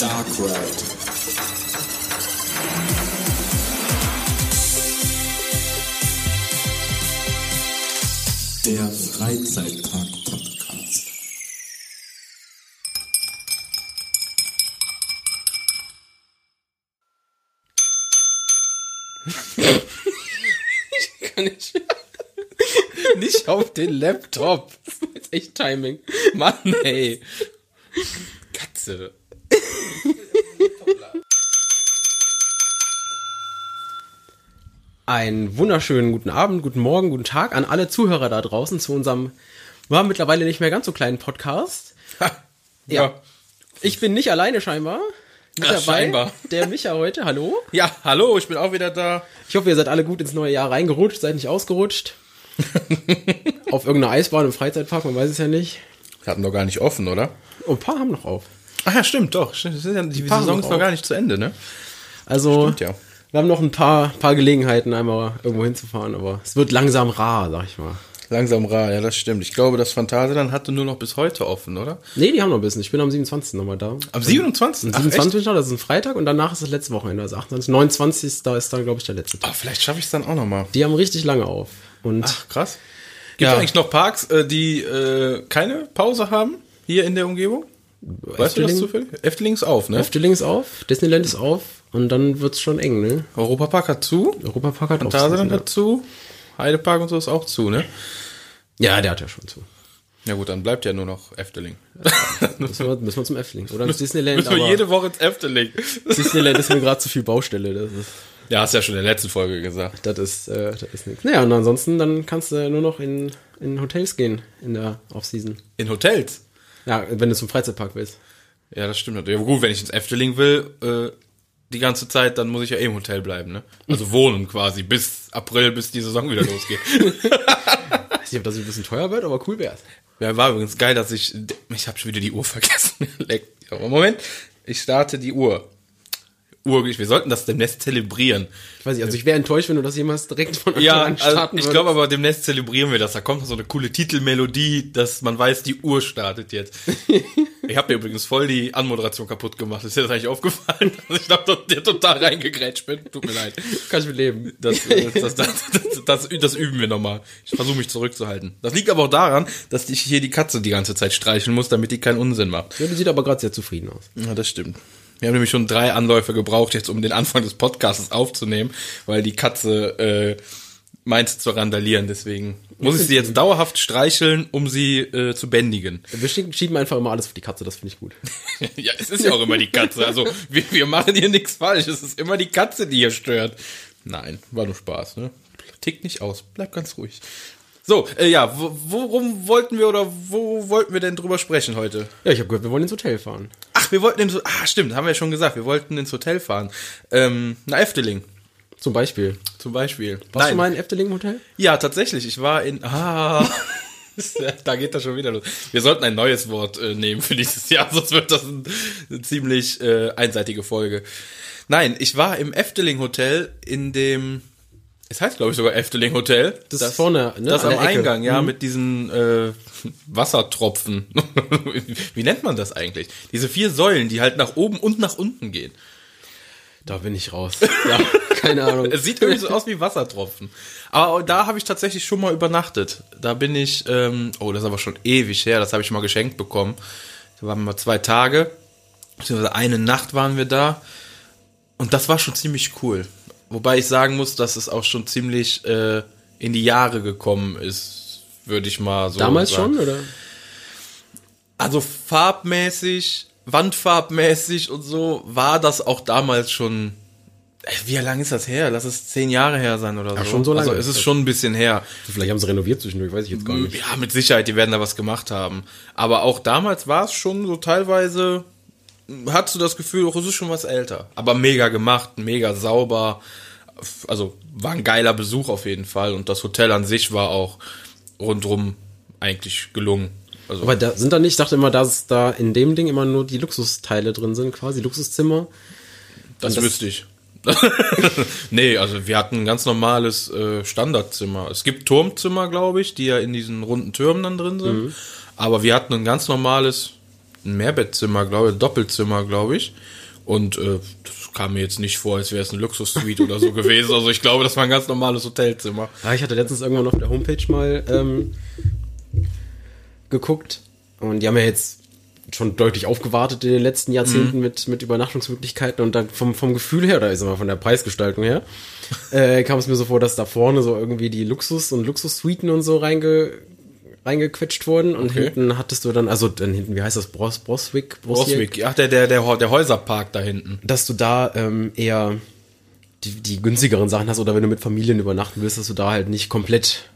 Dark Ride. Der Freizeitpark-Podcast. Kann ich. Nicht auf den Laptop. Das ist echt Timing. Mann, ey. Katze. Einen wunderschönen guten Abend, guten Morgen, guten Tag an alle Zuhörer da draußen zu unserem, war mittlerweile nicht mehr ganz so kleinen Podcast. Ja. Ich bin nicht alleine scheinbar. Mit Ach, scheinbar. Der Micha heute, hallo. Ja, hallo, ich bin auch wieder da. Ich hoffe, ihr seid alle gut ins neue Jahr reingerutscht, seid nicht ausgerutscht. Auf irgendeiner Eisbahn im Freizeitpark, man weiß es ja nicht. Wir hatten doch gar nicht offen, oder? Oh, ein paar haben noch auf. Ach ja, stimmt, doch. Ja, die Paaren Saison ist noch gar nicht zu Ende, ne? Also, Stimmt, ja. Wir haben noch ein paar, paar Gelegenheiten, einmal irgendwo hinzufahren, aber es wird langsam rar, sag ich mal. Langsam rar, ja, das stimmt. Ich glaube, das Phantasialand hatte nur noch bis heute offen, oder? Nee, die haben noch ein bisschen. Ich bin am 27. nochmal da. Am 27. Am 27. bin ich noch, das ist ein Freitag und danach ist das letzte Wochenende, also 28. 29. Da ist dann, glaube ich, der letzte Tag. Ah, vielleicht schaffe ich es dann auch nochmal. Die haben richtig lange auf. Und Ach, krass. Gibt Ja. es eigentlich noch Parks, äh, die äh, keine Pause haben? Hier in der Umgebung? Weißt du das Efteling? zufällig? Efteling ist auf, ne? Efteling ist auf, Disneyland ist auf und dann wird's schon eng, ne? Europapark hat zu. Europapark hat auch Phantasialand zu, hat zu. Heidepark und so ist auch zu, ne? Ja, der hat ja schon zu. Ja gut, dann bleibt ja nur noch Efteling. Müssen wir, müssen wir zum Efteling. Oder ins Disneyland. Müssen wir jede Woche ins Efteling. Disneyland ist mir gerade zu viel Baustelle. Das ist, Ja, hast ja schon in der letzten Folge gesagt. das ist, äh, das ist nichts. Naja, und ansonsten, dann kannst du nur noch in, in Hotels gehen in der Off-Season. In Hotels. Ja, wenn du zum Freizeitpark willst. Ja, das stimmt natürlich. Aber gut, wenn ich ins Efteling will, äh, die ganze Zeit, dann muss ich ja eh im Hotel bleiben, ne? Also wohnen quasi bis April, bis die Saison wieder losgeht. weiß nicht, ob das ein bisschen teuer wird, aber cool wär's. ja, war übrigens geil, dass ich, ich habe schon wieder die Uhr vergessen. Moment, ich starte die Uhr. Uhr, wir sollten das demnächst zelebrieren. Ich weiß nicht, also ich wäre enttäuscht, wenn du das jemals direkt von Anfang Ja, an also starten ich würdest. glaube aber demnächst zelebrieren wir das. Da kommt noch so eine coole Titelmelodie, dass man weiß, die Uhr startet jetzt. ich habe mir übrigens voll die Anmoderation kaputt gemacht. Ist dir das eigentlich aufgefallen? Also ich glaube, dir total reingegrätscht bin. Tut mir leid. Kann ich leben. Das, äh, das, das, das, das üben wir nochmal. Ich versuche mich zurückzuhalten. Das liegt aber auch daran, dass ich hier die Katze die ganze Zeit streicheln muss, damit die keinen Unsinn macht. Ja, die sieht aber gerade sehr zufrieden aus. Ja, das stimmt. Wir haben nämlich schon drei Anläufe gebraucht, jetzt um den Anfang des Podcasts aufzunehmen, weil die Katze äh, meint zu randalieren. Deswegen muss ich sie jetzt dauerhaft streicheln, um sie äh, zu bändigen. Wir schieben einfach immer alles für die Katze, das finde ich gut. ja, es ist ja auch immer die Katze. Also wir, wir machen hier nichts falsch. Es ist immer die Katze, die hier stört. Nein, war nur Spaß. Ne? Tickt nicht aus. Bleib ganz ruhig. So, äh, ja, wo, worum wollten wir oder wo wollten wir denn drüber sprechen heute? Ja, ich habe gehört, wir wollen ins Hotel fahren. Ach, wir wollten ins, ah, stimmt, haben wir ja schon gesagt, wir wollten ins Hotel fahren. Ähm, na, Efteling, Zum Beispiel. zum Beispiel. Warst du mal in Efteling Hotel? Ja, tatsächlich, ich war in, ah, da geht das schon wieder los. Wir sollten ein neues Wort äh, nehmen für dieses Jahr, sonst wird das ein, eine ziemlich äh, einseitige Folge. Nein, ich war im Efteling Hotel in dem, es heißt glaube ich sogar Efteling Hotel. Das ist vorne, ne, Das am. Eingang, ja, Mhm. mit diesen äh, Wassertropfen. Wie nennt man das eigentlich? Diese vier Säulen, die halt nach oben und nach unten gehen. Da bin ich raus. Ja, keine Ahnung. Es sieht irgendwie so aus wie Wassertropfen. Aber da habe ich tatsächlich schon mal übernachtet. Da bin ich, ähm, oh, das ist aber schon ewig her, das habe ich mal geschenkt bekommen. Da waren wir mal zwei Tage, beziehungsweise eine Nacht waren wir da. Und das war schon ziemlich cool. Wobei ich sagen muss, dass es auch schon ziemlich äh, in die Jahre gekommen ist, würde ich mal so Damals sagen. schon, oder? Also farbmäßig, wandfarbmäßig und so war das auch damals schon. Äh, Wie lange ist das her? Lass es zehn Jahre her sein oder so. schon so lange Also es ist schon ein bisschen her. Vielleicht haben sie renoviert zwischendurch, weiß ich jetzt gar nicht. Ja, mit Sicherheit, die werden da was gemacht haben. Aber auch damals war es schon so teilweise, hattest du das Gefühl, auch es ist schon was älter. Aber mega gemacht, mega sauber. Also war ein geiler Besuch auf jeden Fall. Und das Hotel an sich war auch rundrum eigentlich gelungen. Also, Aber da sind da nicht, ich dachte immer, dass da in dem Ding immer nur die Luxusteile drin sind, quasi Luxuszimmer. das, das- wüsste ich. nee, also wir hatten ein ganz normales äh, Standardzimmer. Es gibt Turmzimmer, glaube ich, die ja in diesen runden Türmen dann drin sind. Aber wir hatten ein ganz normales ein Mehrbettzimmer, glaube ich, Doppelzimmer, glaube ich. Und äh, das kam mir jetzt nicht vor, als wäre es eine Luxussuite oder so gewesen. Also ich glaube, das war ein ganz normales Hotelzimmer. Ja, ich hatte letztens irgendwann auf der Homepage mal ähm, geguckt und die haben ja jetzt schon deutlich aufgewartet in den letzten Jahrzehnten Mhm. mit, mit Übernachtungsmöglichkeiten und dann vom, vom Gefühl her, oder ist mal von der Preisgestaltung her, äh, kam es mir so vor, dass da vorne so irgendwie die Luxus- und Luxussuiten und so reinge, reingequetscht wurden und Okay. hinten hattest du dann, also dann hinten, wie heißt das, Bros, Broswick? Broswick, ach, der, der, der, der Häuserpark da hinten. Dass du da ähm, eher die, die günstigeren Sachen hast oder wenn du mit Familien übernachten willst, dass du da halt nicht komplett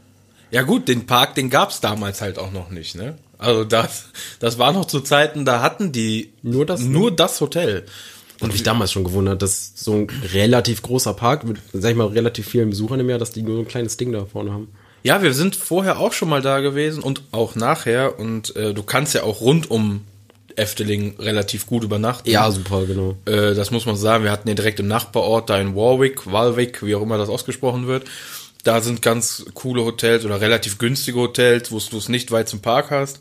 Ja gut, den Park, den gab's damals halt auch noch nicht, ne? Also das, das war noch zu Zeiten, da hatten die Nur das, nur das Hotel. Und mich damals schon gewundert, dass so ein relativ großer Park mit, sag ich mal, relativ vielen Besuchern im Jahr, dass die nur so ein kleines Ding da vorne haben. Ja, wir sind vorher auch schon mal da gewesen und auch nachher und äh, du kannst ja auch rund um Efteling relativ gut übernachten. super, genau. Äh, das muss man sagen. Wir hatten ja direkt im Nachbarort da in Warwick, Walwick, wie auch immer das ausgesprochen wird. Da sind ganz coole Hotels oder relativ günstige Hotels, wo du es nicht weit zum Park hast.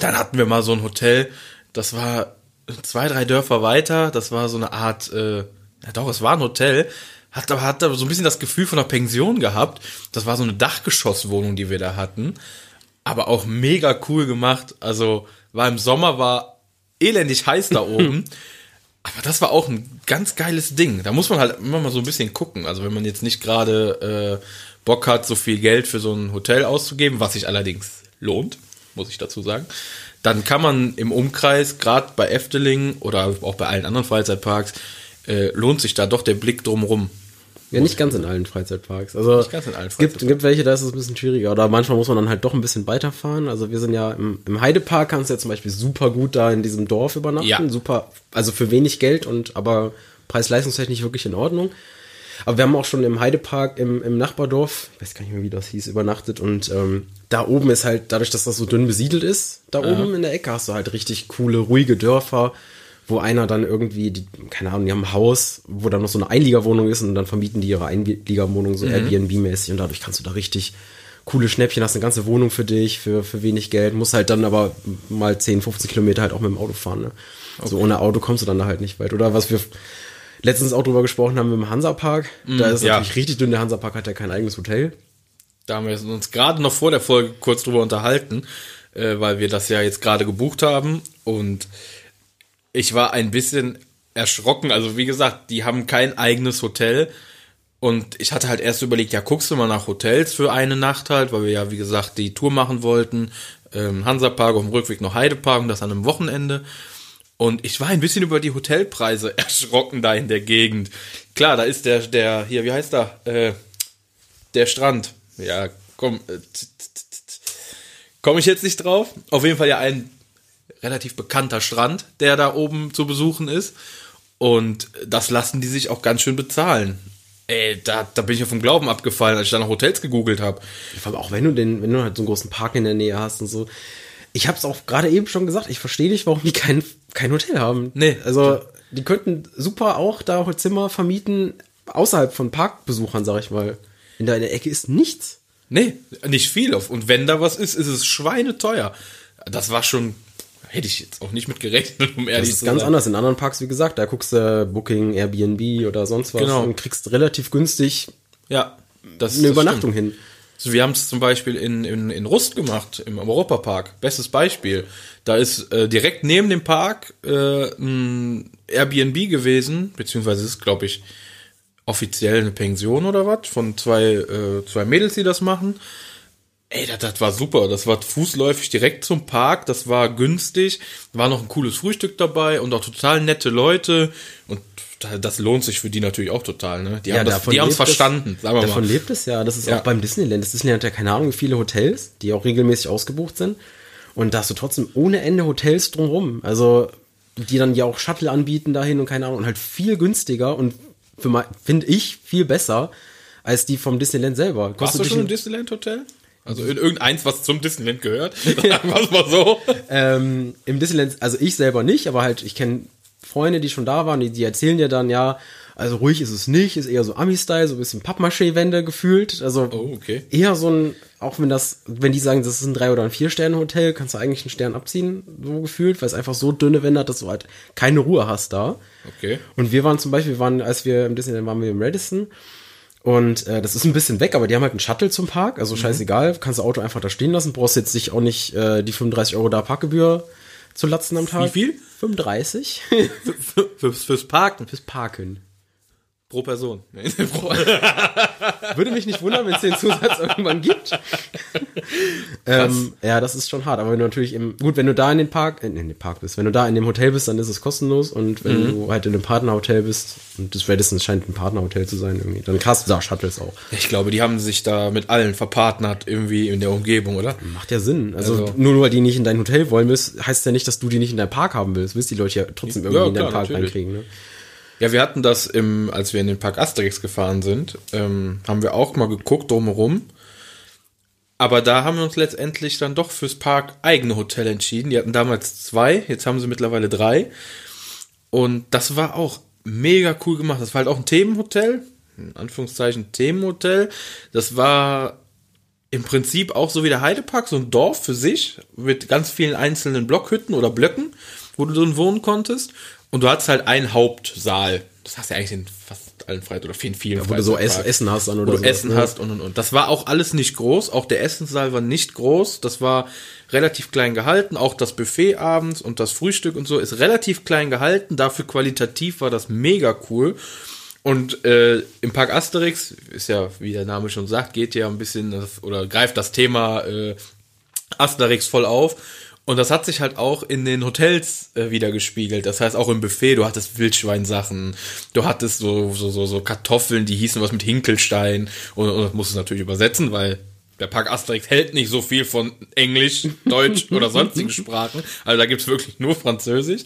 Dann hatten wir mal so ein Hotel, das war zwei, drei Dörfer weiter. Das war so eine Art, äh, ja doch, es war ein Hotel. Hat aber hat aber so ein bisschen das Gefühl von einer Pension gehabt. Das war so eine Dachgeschosswohnung, die wir da hatten. Aber auch mega cool gemacht. Also war im Sommer, war elendig heiß da oben. Aber das war auch ein ganz geiles Ding. Da muss man halt immer mal so ein bisschen gucken. Also wenn man jetzt nicht gerade äh, Bock hat, so viel Geld für so ein Hotel auszugeben, was sich allerdings lohnt, muss ich dazu sagen, dann kann man im Umkreis, gerade bei Efteling oder auch bei allen anderen Freizeitparks, äh, lohnt sich da doch der Blick drumrum. Ja, nicht ganz in allen Freizeitparks. Also Nicht ganz in allen es gibt, gibt welche, da ist es ein bisschen schwieriger. Oder manchmal muss man dann halt doch ein bisschen weiterfahren. Also wir sind ja im, im Heidepark, kannst du ja zum Beispiel super gut da in diesem Dorf übernachten. Ja. Super, also für wenig Geld und aber preis-leistungstechnisch wirklich in Ordnung. Aber wir haben auch schon im Heidepark im, im Nachbardorf, ich weiß gar nicht mehr, wie das hieß, übernachtet. Und ähm, da oben ist halt, dadurch, dass das so dünn besiedelt ist, da oben in der Ecke hast du halt richtig coole, ruhige Dörfer, wo einer dann irgendwie, die, keine Ahnung, die haben ein Haus, wo dann noch so eine Einliegerwohnung ist und dann vermieten die ihre Einliegerwohnung so Airbnb-mäßig und dadurch kannst du da richtig coole Schnäppchen, hast eine ganze Wohnung für dich, für, für wenig Geld, musst halt dann aber mal 10, 15 Kilometer halt auch mit dem Auto fahren. Ne? So ohne Auto kommst du dann da halt nicht weit. Oder was wir letztens auch drüber gesprochen haben im Hansapark, da ist es ja. natürlich richtig dünn, der Hansapark hat ja kein eigenes Hotel. Da haben wir uns gerade noch vor der Folge kurz drüber unterhalten, äh, weil wir das ja jetzt gerade gebucht haben und ich war ein bisschen erschrocken. Also wie gesagt, die haben kein eigenes Hotel und ich hatte halt erst überlegt, ja, guckst du mal nach Hotels für eine Nacht halt, weil wir ja, wie gesagt, die Tour machen wollten. Ähm, Hansapark auf dem Rückweg noch Heidepark und das an einem Wochenende. Und ich war ein bisschen über die Hotelpreise erschrocken da in der Gegend. Klar, da ist der, der, hier, wie heißt er? Äh, der Strand. Ja, komm, äh, komme ich jetzt nicht drauf. Auf jeden Fall ja ein relativ bekannter Strand, der da oben zu besuchen ist. Und das lassen die sich auch ganz schön bezahlen. Ey, da, da bin ich ja vom Glauben abgefallen, als ich da nach Hotels gegoogelt habe. Vor allem auch wenn du den, wenn du halt so einen großen Park in der Nähe hast und so. Ich hab's auch gerade eben schon gesagt, ich verstehe nicht, warum die kein, kein Hotel haben. Nee. Also, die könnten super auch da Zimmer vermieten, außerhalb von Parkbesuchern, sag ich mal. In der, in der Ecke ist nichts. Nee, nicht viel. auf. Und wenn da was ist, ist es schweineteuer. Das war schon, hätte ich jetzt auch nicht mit gerechnet, um Das ehrlich ist zu ganz sein. anders in anderen Parks, wie gesagt. Da guckst du Booking, Airbnb oder sonst was Genau. und kriegst relativ günstig Ja, das eine das Übernachtung stimmt. hin. Also wir haben es zum Beispiel in, in, in Rust gemacht, im Europapark. Bestes Beispiel. Da ist äh, direkt neben dem Park äh, ein Airbnb gewesen, beziehungsweise ist, glaube ich, offiziell eine Pension oder was, von zwei, äh, zwei Mädels, die das machen. Ey, das, das war super. Das war fußläufig direkt zum Park. Das war günstig. War noch ein cooles Frühstück dabei und auch total nette Leute. Und da- das lohnt sich für die natürlich auch total. Ne? Die haben das, die es es- verstanden, wir Davon mal. lebt es ja. Das ist Ja. auch beim Disneyland. Das Disneyland hat ja keine Ahnung, wie viele Hotels, die auch regelmäßig ausgebucht sind. Und da hast du trotzdem ohne Ende Hotels drumrum. Also, die dann ja auch Shuttle anbieten dahin und keine Ahnung. Und halt viel günstiger und finde ich viel besser als die vom Disneyland selber. Warst Kostet du dich schon im ein- Disneyland Hotel? Also in irgendeins, was zum Disneyland gehört? Sagen wir es mal so. ähm, Im Disneyland, also ich selber nicht, aber halt, ich kenne Freunde, die schon da waren, die, die erzählen dir dann, ja, also ruhig ist es nicht, ist eher so Ami-Style, so ein bisschen Pappmaché-Wände gefühlt. Also Oh, okay. eher so ein, auch wenn das, wenn die sagen, das ist ein drei oder ein vier Sterne Hotel, kannst du eigentlich einen Stern abziehen, so gefühlt, weil es einfach so dünne Wände hat, dass du halt keine Ruhe hast da. Okay. Und wir waren zum Beispiel, wir waren, als wir im Disneyland waren wir im Radisson. Und äh, das ist ein bisschen weg, aber die haben halt einen Shuttle zum Park, also scheißegal, kannst du Auto einfach da stehen lassen, brauchst jetzt sich auch nicht äh, die 35 Euro da Parkgebühr zu latzen am Tag. Wie viel? 35 Für, fürs, fürs Parken. fürs Parken. Pro Person. Würde mich nicht wundern, wenn es den Zusatz irgendwann gibt. ähm, ja, das ist schon hart. Aber wenn du natürlich im, gut, wenn du da in den Park, äh, in den Park bist, wenn du da in dem Hotel bist, dann ist es kostenlos. Und wenn du halt in einem Partnerhotel bist, und das Radisson scheint ein Partnerhotel zu sein irgendwie, dann hast du da Shuttles auch. ich glaube, die haben sich da mit allen verpartnert, irgendwie in der Umgebung, oder? Macht ja Sinn. Also, Also- nur weil die nicht in dein Hotel wollen, müssen, heißt ja nicht, dass du die nicht in deinen Park haben willst. Willst die Leute ja trotzdem irgendwie Ja, in deinen klar, Park natürlich. reinkriegen, ne? Ja, wir hatten das im, als wir in den Park Asterix gefahren sind, ähm, haben wir auch mal geguckt drumherum. Aber da haben wir uns letztendlich dann doch fürs Park eigene Hotel entschieden. Die hatten damals zwei, jetzt haben sie mittlerweile drei. Und das war auch mega cool gemacht. Das war halt auch ein Themenhotel, in Anführungszeichen Themenhotel. Das war im Prinzip auch so wie der Heidepark, so ein Dorf für sich, mit ganz vielen einzelnen Blockhütten oder Blöcken, wo du drin wohnen konntest. Und du hattest halt einen Hauptsaal. Das hast du ja eigentlich in fast allen Freizeit oder vielen, vielen Wo du so Freizeitparks Essen hast dann wo oder du so. Essen hast und und und. Das war auch alles nicht groß. Auch der Essenssaal war nicht groß. Das war relativ klein gehalten. Auch das Buffet abends und das Frühstück und so ist relativ klein gehalten. Dafür qualitativ war das mega cool. Und äh, im Park Asterix ist ja, wie der Name schon sagt, geht ja ein bisschen das, oder greift das Thema äh, Asterix voll auf. Und das hat sich halt auch in den Hotels äh, wieder gespiegelt. Das heißt auch im Buffet, du hattest Wildschweinsachen, du hattest so, so, so, so Kartoffeln, die hießen was mit Hinkelstein und, und das musst du natürlich übersetzen, weil der Park Asterix hält nicht so viel von Englisch, Deutsch oder sonstigen Sprachen. Also da gibt's wirklich nur Französisch.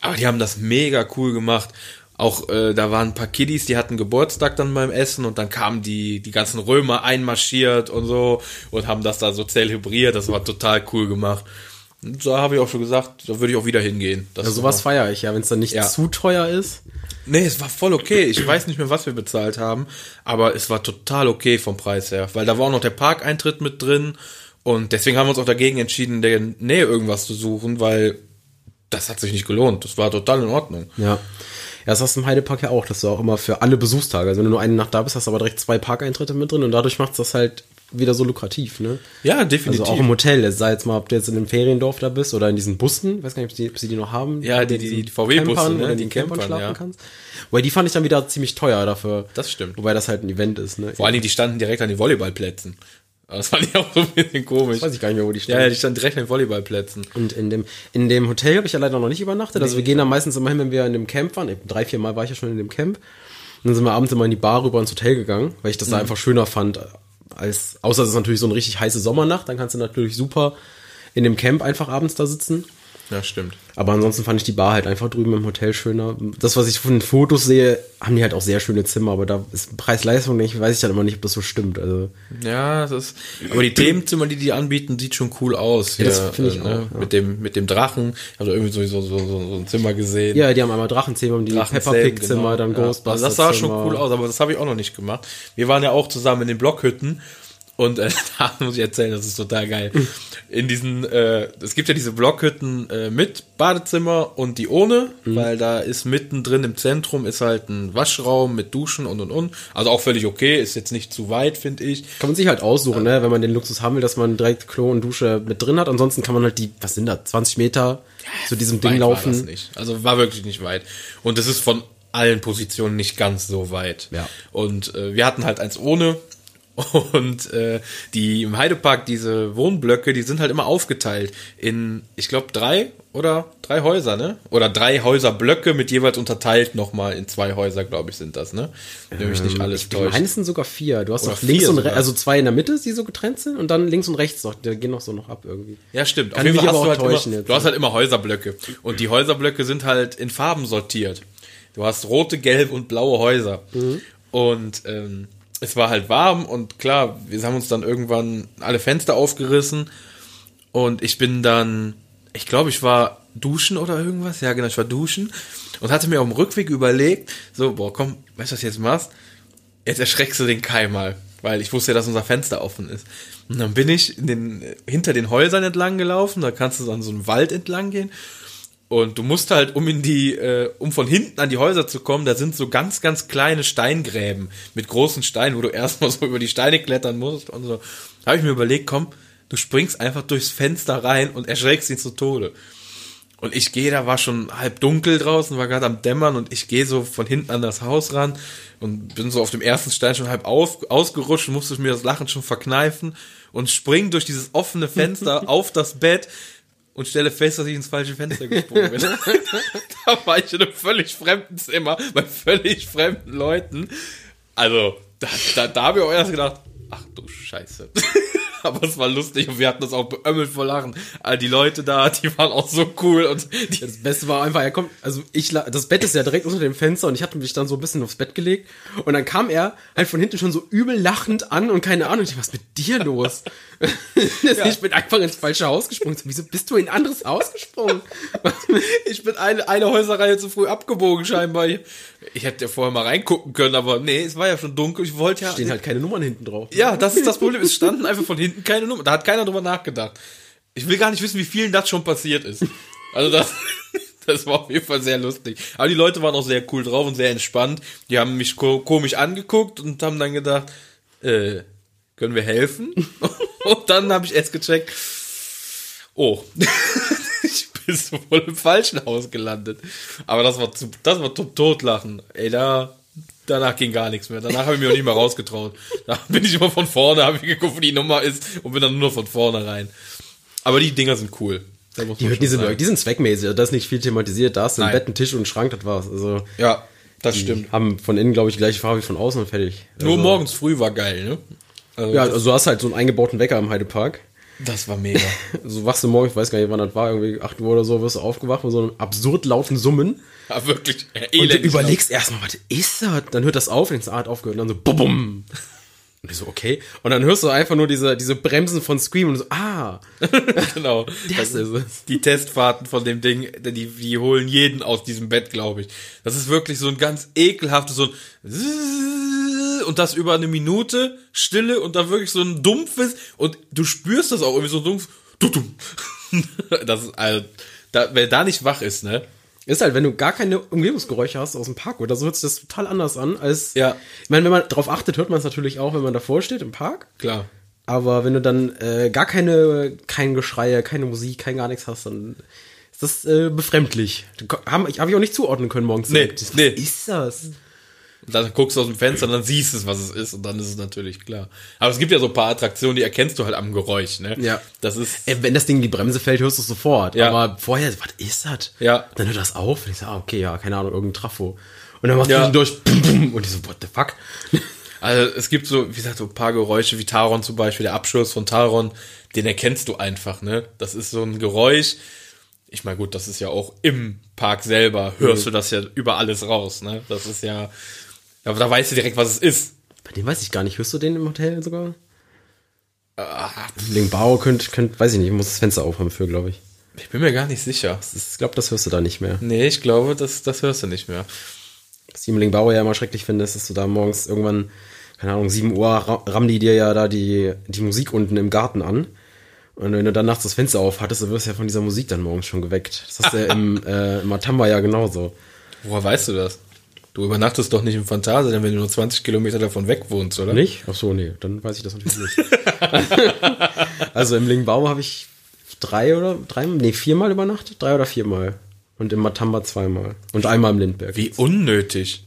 Aber die haben das mega cool gemacht. Auch äh, da waren ein paar Kiddies, die hatten Geburtstag dann beim Essen und dann kamen die, die ganzen Römer einmarschiert und so und haben das da so zelebriert. Das war total cool gemacht. Da habe ich auch schon gesagt, da würde ich auch wieder hingehen. Das Ja, sowas feiere ich ja, wenn es dann nicht Ja. zu teuer ist. Nee, es war voll okay. Ich weiß nicht mehr, was wir bezahlt haben, aber es war total okay vom Preis her, weil da war auch noch der Parkeintritt mit drin und deswegen haben wir uns auch dagegen entschieden, in der Nähe irgendwas zu suchen, weil das hat sich nicht gelohnt. Das war total in Ordnung. Ja. Ja, das hast du im Heidepark ja auch. Das ist auch immer für alle Besuchstage. Also wenn du nur eine Nacht da bist, hast du aber direkt zwei Parkeintritte mit drin und dadurch macht das halt wieder so lukrativ, ne? Ja, definitiv. Also auch im Hotel, sei jetzt mal, ob du jetzt in einem Feriendorf da bist oder in diesen Bussen, weiß gar nicht, ob, die, ob sie die noch haben. Ja, die- die VW-Busse, Campern ne, oder die die Campern Campern, schlafen ja. kannst. Wobei die fand ich dann wieder ziemlich teuer dafür. Das stimmt. Wobei das halt ein Event ist, ne? Vor allen Dingen, die standen direkt an den Volleyballplätzen. Das fand ich auch so ein bisschen komisch. weiß ich gar nicht mehr, wo die stehen. Ja, die standen direkt an den Volleyballplätzen. Und in dem, in dem Hotel habe ich ja leider noch nicht übernachtet. Also wir gehen da meistens immer hin, wenn wir in dem Camp waren. Drei, vier Mal war ich ja schon in dem Camp. Und dann sind wir abends immer in die Bar rüber ins Hotel gegangen, weil ich das da einfach schöner fand. Als, außer es ist natürlich so eine richtig heiße Sommernacht, dann kannst du natürlich super in dem Camp einfach abends da sitzen. Ja, stimmt. Aber ansonsten fand ich die Bar halt einfach drüben im Hotel schöner. Das, was ich von den Fotos sehe, haben die halt auch sehr schöne Zimmer, aber da ist Preis-Leistung, ich weiß ich dann immer nicht, ob das so stimmt. Also, Ja, das ist, aber die Themenzimmer, die die anbieten, sieht schon cool aus. Ja, das finde ich äh, auch, ne? ja. Mit dem, mit dem Drachen. Ich habe da irgendwie so, so, so, so ein Zimmer gesehen. ja, die haben einmal Drachenzimmer, die Peppa Pig-Zimmer, dann genau. Ja. Ghostbusters. Also das sah schon cool aus, aber das habe ich auch noch nicht gemacht. Wir waren ja auch zusammen in den Blockhütten und äh, da muss ich erzählen, das ist total geil. In diesen, äh, es gibt ja diese Blockhütten äh, mit Badezimmer und die ohne, Mhm. weil da ist mittendrin im Zentrum ist halt ein Waschraum mit Duschen und und und. Also auch völlig okay, ist jetzt nicht zu weit, finde ich. Kann man sich halt aussuchen, ne, wenn man den Luxus haben will, dass man direkt Klo und Dusche mit drin hat. Ansonsten kann man halt die, was sind da, 20 Meter zu diesem Ding Weit War das laufen. nicht. Also war wirklich nicht weit. Und es ist von allen Positionen nicht ganz so weit. Ja. Und äh, wir hatten halt eins ohne. Und äh, die im Heidepark, diese Wohnblöcke, die sind halt immer aufgeteilt in, ich glaube, drei oder drei Häuser, ne? Oder drei Häuserblöcke mit jeweils unterteilt nochmal in zwei Häuser, glaube ich, sind das, ne? Wenn mich nicht alles Ich täuscht. meine, es sind sogar vier. Du hast Oder noch links und rechts, also zwei in der Mitte, die so getrennt sind, und dann links und rechts noch, die gehen noch so noch ab irgendwie. Ja, stimmt. Kann mich aber auch halt täuschen immer, jetzt, du hast halt immer Häuserblöcke. Und die Häuserblöcke sind halt in Farben sortiert. Du hast rote, gelb und blaue Häuser. Mhm. Und ähm, es war halt warm und klar, wir haben uns dann irgendwann alle Fenster aufgerissen und ich bin dann, ich glaube, ich war duschen oder irgendwas. Ja, genau, ich war duschen und hatte mir auf dem Rückweg überlegt, so, boah, komm, weißt du, was du jetzt machst? Jetzt erschreckst du den Kai mal, weil ich wusste ja, dass unser Fenster offen ist. Und dann bin ich den, hinter den Häusern entlang gelaufen, da kannst du an so einem Wald entlang gehen. Und du musst halt, um in die, äh, um von hinten an die Häuser zu kommen, da sind so ganz, ganz kleine Steingräben mit großen Steinen, wo du erstmal so über die Steine klettern musst und so. Da habe ich mir überlegt, komm, du springst einfach durchs Fenster rein und erschreckst ihn zu Tode. Und ich gehe, da war schon halb dunkel draußen, war gerade am Dämmern und ich gehe so von hinten an das Haus ran und bin so auf dem ersten Stein schon halb auf, ausgerutscht musste mir das Lachen schon verkneifen und spring durch dieses offene Fenster auf das Bett und stelle fest, dass ich ins falsche Fenster gesprungen bin. da war ich in einem völlig fremden Zimmer bei völlig fremden Leuten. Also, da, da, da habe ich auch erst gedacht, ach du Scheiße. Aber es war lustig und wir hatten das auch beömmelt vor Lachen. All die Leute da, die waren auch so cool und die, Das Beste war einfach, er kommt, also ich, das Bett ist ja direkt unter dem Fenster und ich hatte mich dann so ein bisschen aufs Bett gelegt und dann kam er halt von hinten schon so übel lachend an und keine Ahnung, ich dachte, was ist mit dir los? Ich bin einfach ins falsche Haus gesprungen. So, Wieso bist du in ein anderes Haus gesprungen? ich bin eine, eine Häuserreihe zu früh abgebogen scheinbar. Ich hätte ja vorher mal reingucken können, aber nee, es war ja schon dunkel. Ich wollte ja. Stehen halt keine Nummern hinten drauf. Ja, das ist das Problem. Es standen einfach von hinten keine Nummer. Da hat keiner drüber nachgedacht. Ich will gar nicht wissen, wie vielen das schon passiert ist. Also das, das war auf jeden Fall sehr lustig. Aber die Leute waren auch sehr cool drauf und sehr entspannt. Die haben mich ko komisch angeguckt und haben dann gedacht, äh, können wir helfen? Und dann habe ich erst gecheckt, oh, ich bin so voll im falschen Haus gelandet. Aber das war zu, das war zum Totlachen. Ey, da, danach ging gar nichts mehr. Danach habe ich mich auch nicht mehr rausgetraut. Da bin ich immer von vorne, habe ich geguckt, wo die Nummer ist und bin dann nur von vorne rein. Aber die Dinger sind cool. Die, die, sind, die sind zweckmäßig, da ist nicht viel thematisiert, da ist ein. Bett, ein Tisch und ein Schrank, das war's. Also, Ja, das stimmt. haben von innen, glaube ich, die gleiche Farbe wie von außen und fertig. Nur also, morgens früh war geil, ne? Also, Ja, also du hast halt so einen eingebauten Wecker im Heidepark. Das war mega. So wachst du morgens, ich weiß gar nicht, wann das war, irgendwie 8 Uhr oder so, wirst du aufgewacht mit so einem absurd lauten Summen. ja, wirklich. Äh, Und du überlegst erstmal, was ist das? Dann hört das auf, denkst ah, hat aufgehört, und dann so, bum, bum. Und ich so, okay. Und dann hörst du einfach nur diese, diese Bremsen von Scream und so, ah, genau. das ist es. Die Testfahrten von dem Ding, die, die holen jeden aus diesem Bett, glaube ich. Das ist wirklich so ein ganz ekelhaftes, so ein Und das über eine Minute Stille und dann wirklich so ein dumpfes und du spürst das auch irgendwie so dumpf. Das ist, also, da, wer da nicht wach ist, ne? Ist halt, wenn du gar keine Umgebungsgeräusche hast aus dem Park oder so, hört sich das total anders an als, Ja. ich meine, wenn man drauf achtet, hört man es natürlich auch, wenn man davor steht im Park. Klar. Aber wenn du dann äh, gar keine, kein Geschrei, keine Musik, kein gar nichts hast, dann ist das äh, befremdlich. Habe hab ich auch nicht zuordnen können morgens. Nee, nee. Was ist das? Und dann guckst du aus dem Fenster und dann siehst du, was es ist und dann ist es natürlich klar. Aber es gibt ja so ein paar Attraktionen, die erkennst du halt am Geräusch, ne? Ja. Das ist, Äh, wenn das Ding in die Bremse fällt, hörst du es sofort. Ja. Aber vorher, was ist das? Ja. Dann hört das auf und ich so, ah, okay, ja, keine Ahnung, irgendein Trafo. Und dann machst Ja. du durch bum, bum, und ich so, what the fuck? Also es gibt so, wie gesagt, so ein paar Geräusche wie Taron zum Beispiel, der Abschuss von Taron, den erkennst du einfach, ne? Das ist so ein Geräusch. Ich meine, gut, das ist ja auch im Park selber, hörst du das ja über alles raus, ne? Das ist ja, aber da weißt du direkt, was es ist. Bei dem weiß ich gar nicht. Hörst du den im Hotel sogar? Ah, Lingbao könnt, könnt, weiß ich nicht, ich muss das Fenster aufhaben für, glaube ich. Ich bin mir gar nicht sicher. Ist- Ich glaube, das hörst du da nicht mehr. Nee, ich glaube, das, das hörst du nicht mehr. Was ich im Lingbao ja immer schrecklich finde, ist, dass du da morgens irgendwann, keine Ahnung, 7 Uhr ra- rammen die dir ja da die, die Musik unten im Garten an. Und wenn du dann nachts das Fenster auf hattest, dann wirst du ja von dieser Musik dann morgens schon geweckt. Das hast du ja im, äh, im Matamba ja genauso. Woher weißt du das? Du übernachtest doch nicht im Phantasialand, wenn du nur 20 Kilometer davon weg wohnst, oder? Nicht? Ach so, nee, dann weiß ich das natürlich nicht. also im Lingbao habe ich drei oder drei, nee, viermal übernachtet, drei oder viermal. Und im Matamba zweimal. Und einmal im Lindberg. Wie unnötig.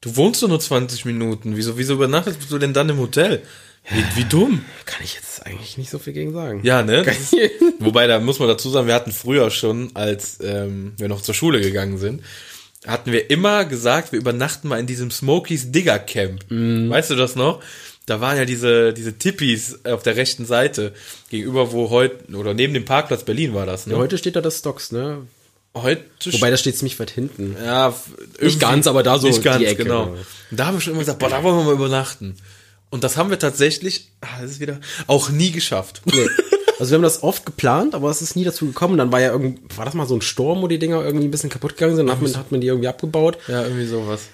Du wohnst doch nur 20 Minuten. Wieso, wieso übernachtest du denn dann im Hotel? Wie, wie dumm. Kann ich jetzt eigentlich nicht so viel gegen sagen. Ja, ne? Ist, wobei, da muss man dazu sagen, wir hatten früher schon, als ähm, wir noch zur Schule gegangen sind, hatten wir immer gesagt, wir übernachten mal in diesem Smokies Digger Camp. Weißt du das noch? Da waren ja diese, diese Tippis auf der rechten Seite gegenüber, wo heute, oder neben dem Parkplatz Berlin war das, ne? Ja, heute steht da das Stocks, ne? Heute Wobei, das steht ziemlich weit hinten. Ja, irgendwie- ganz, aber da so nicht ganz, die Ecke, genau. genau. Und da haben wir schon immer gesagt, boah, da wollen wir mal übernachten. Und das haben wir tatsächlich, ah, das ist wieder, auch nie geschafft. Also wir haben das oft geplant, aber es ist nie dazu gekommen. Dann war ja irgend, war das mal so ein Sturm, wo die Dinger irgendwie ein bisschen kaputt gegangen sind. Dann hat man, hat man die irgendwie abgebaut. Ja, irgendwie sowas.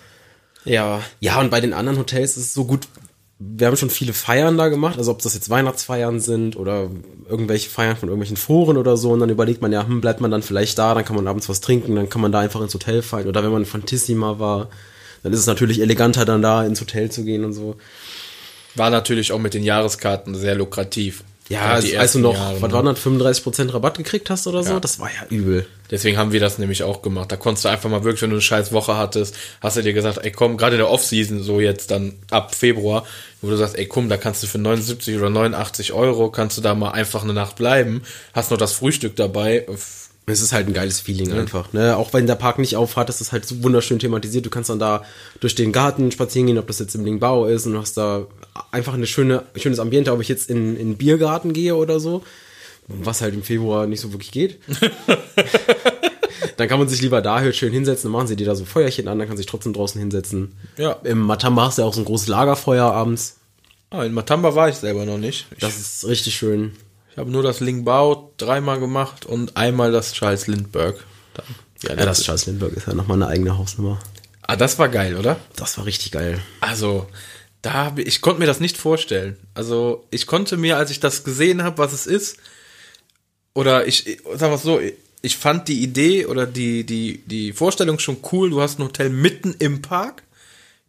Ja. Ja, und bei den anderen Hotels ist es so gut. Wir haben schon viele Feiern da gemacht, also ob das jetzt Weihnachtsfeiern sind oder irgendwelche Feiern von irgendwelchen Foren oder so. Und dann überlegt man ja, hm, bleibt man dann vielleicht da, dann kann man abends was trinken, dann kann man da einfach ins Hotel feiern. Oder wenn man Fantissima war, dann ist es natürlich eleganter, dann da ins Hotel zu gehen und so. War natürlich auch mit den Jahreskarten sehr lukrativ. Ja, also, die als du noch, Jahre, was waren das, 35% Rabatt gekriegt hast oder so, Ja. das war ja übel. Deswegen haben wir das nämlich auch gemacht. Da konntest du einfach mal wirklich, wenn du eine scheiß Woche hattest, hast du dir gesagt, ey komm, gerade in der Off-Season, so jetzt dann ab Februar, wo du sagst, ey komm, da kannst du für 79 oder 89 Euro, kannst du da mal einfach eine Nacht bleiben, hast noch das Frühstück dabei. Es ist halt ein geiles Feeling einfach. Ne? Auch wenn der Park nicht aufhat, ist es halt so wunderschön thematisiert. Du kannst dann da durch den Garten spazieren gehen, ob das jetzt im Lingbao ist und du hast da einfach eine schöne, schönes Ambiente, ob ich jetzt in, in einen Biergarten gehe oder so, was halt im Februar nicht so wirklich geht. dann kann man sich lieber da halt schön hinsetzen, dann machen sie dir da so Feuerchen an, dann kann sich trotzdem draußen hinsetzen. Ja. Im Matamba hast du ja auch so ein großes Lagerfeuer abends. Ah, in Matamba war ich selber noch nicht. Ich, Das ist richtig schön. Ich habe nur das Lingbao dreimal gemacht und einmal das scheiß Lindbergh. Dann. Ja, Ja, das Charles Lindbergh ist ja nochmal eine eigene Hausnummer. ah, das war geil, oder? Das war richtig geil. Also, da ich, ich konnte mir das nicht vorstellen. Also, ich konnte mir, als ich das gesehen habe, was es ist, oder ich, ich sag mal so, ich fand die Idee oder die, die, die Vorstellung schon cool. Du hast ein Hotel mitten im Park.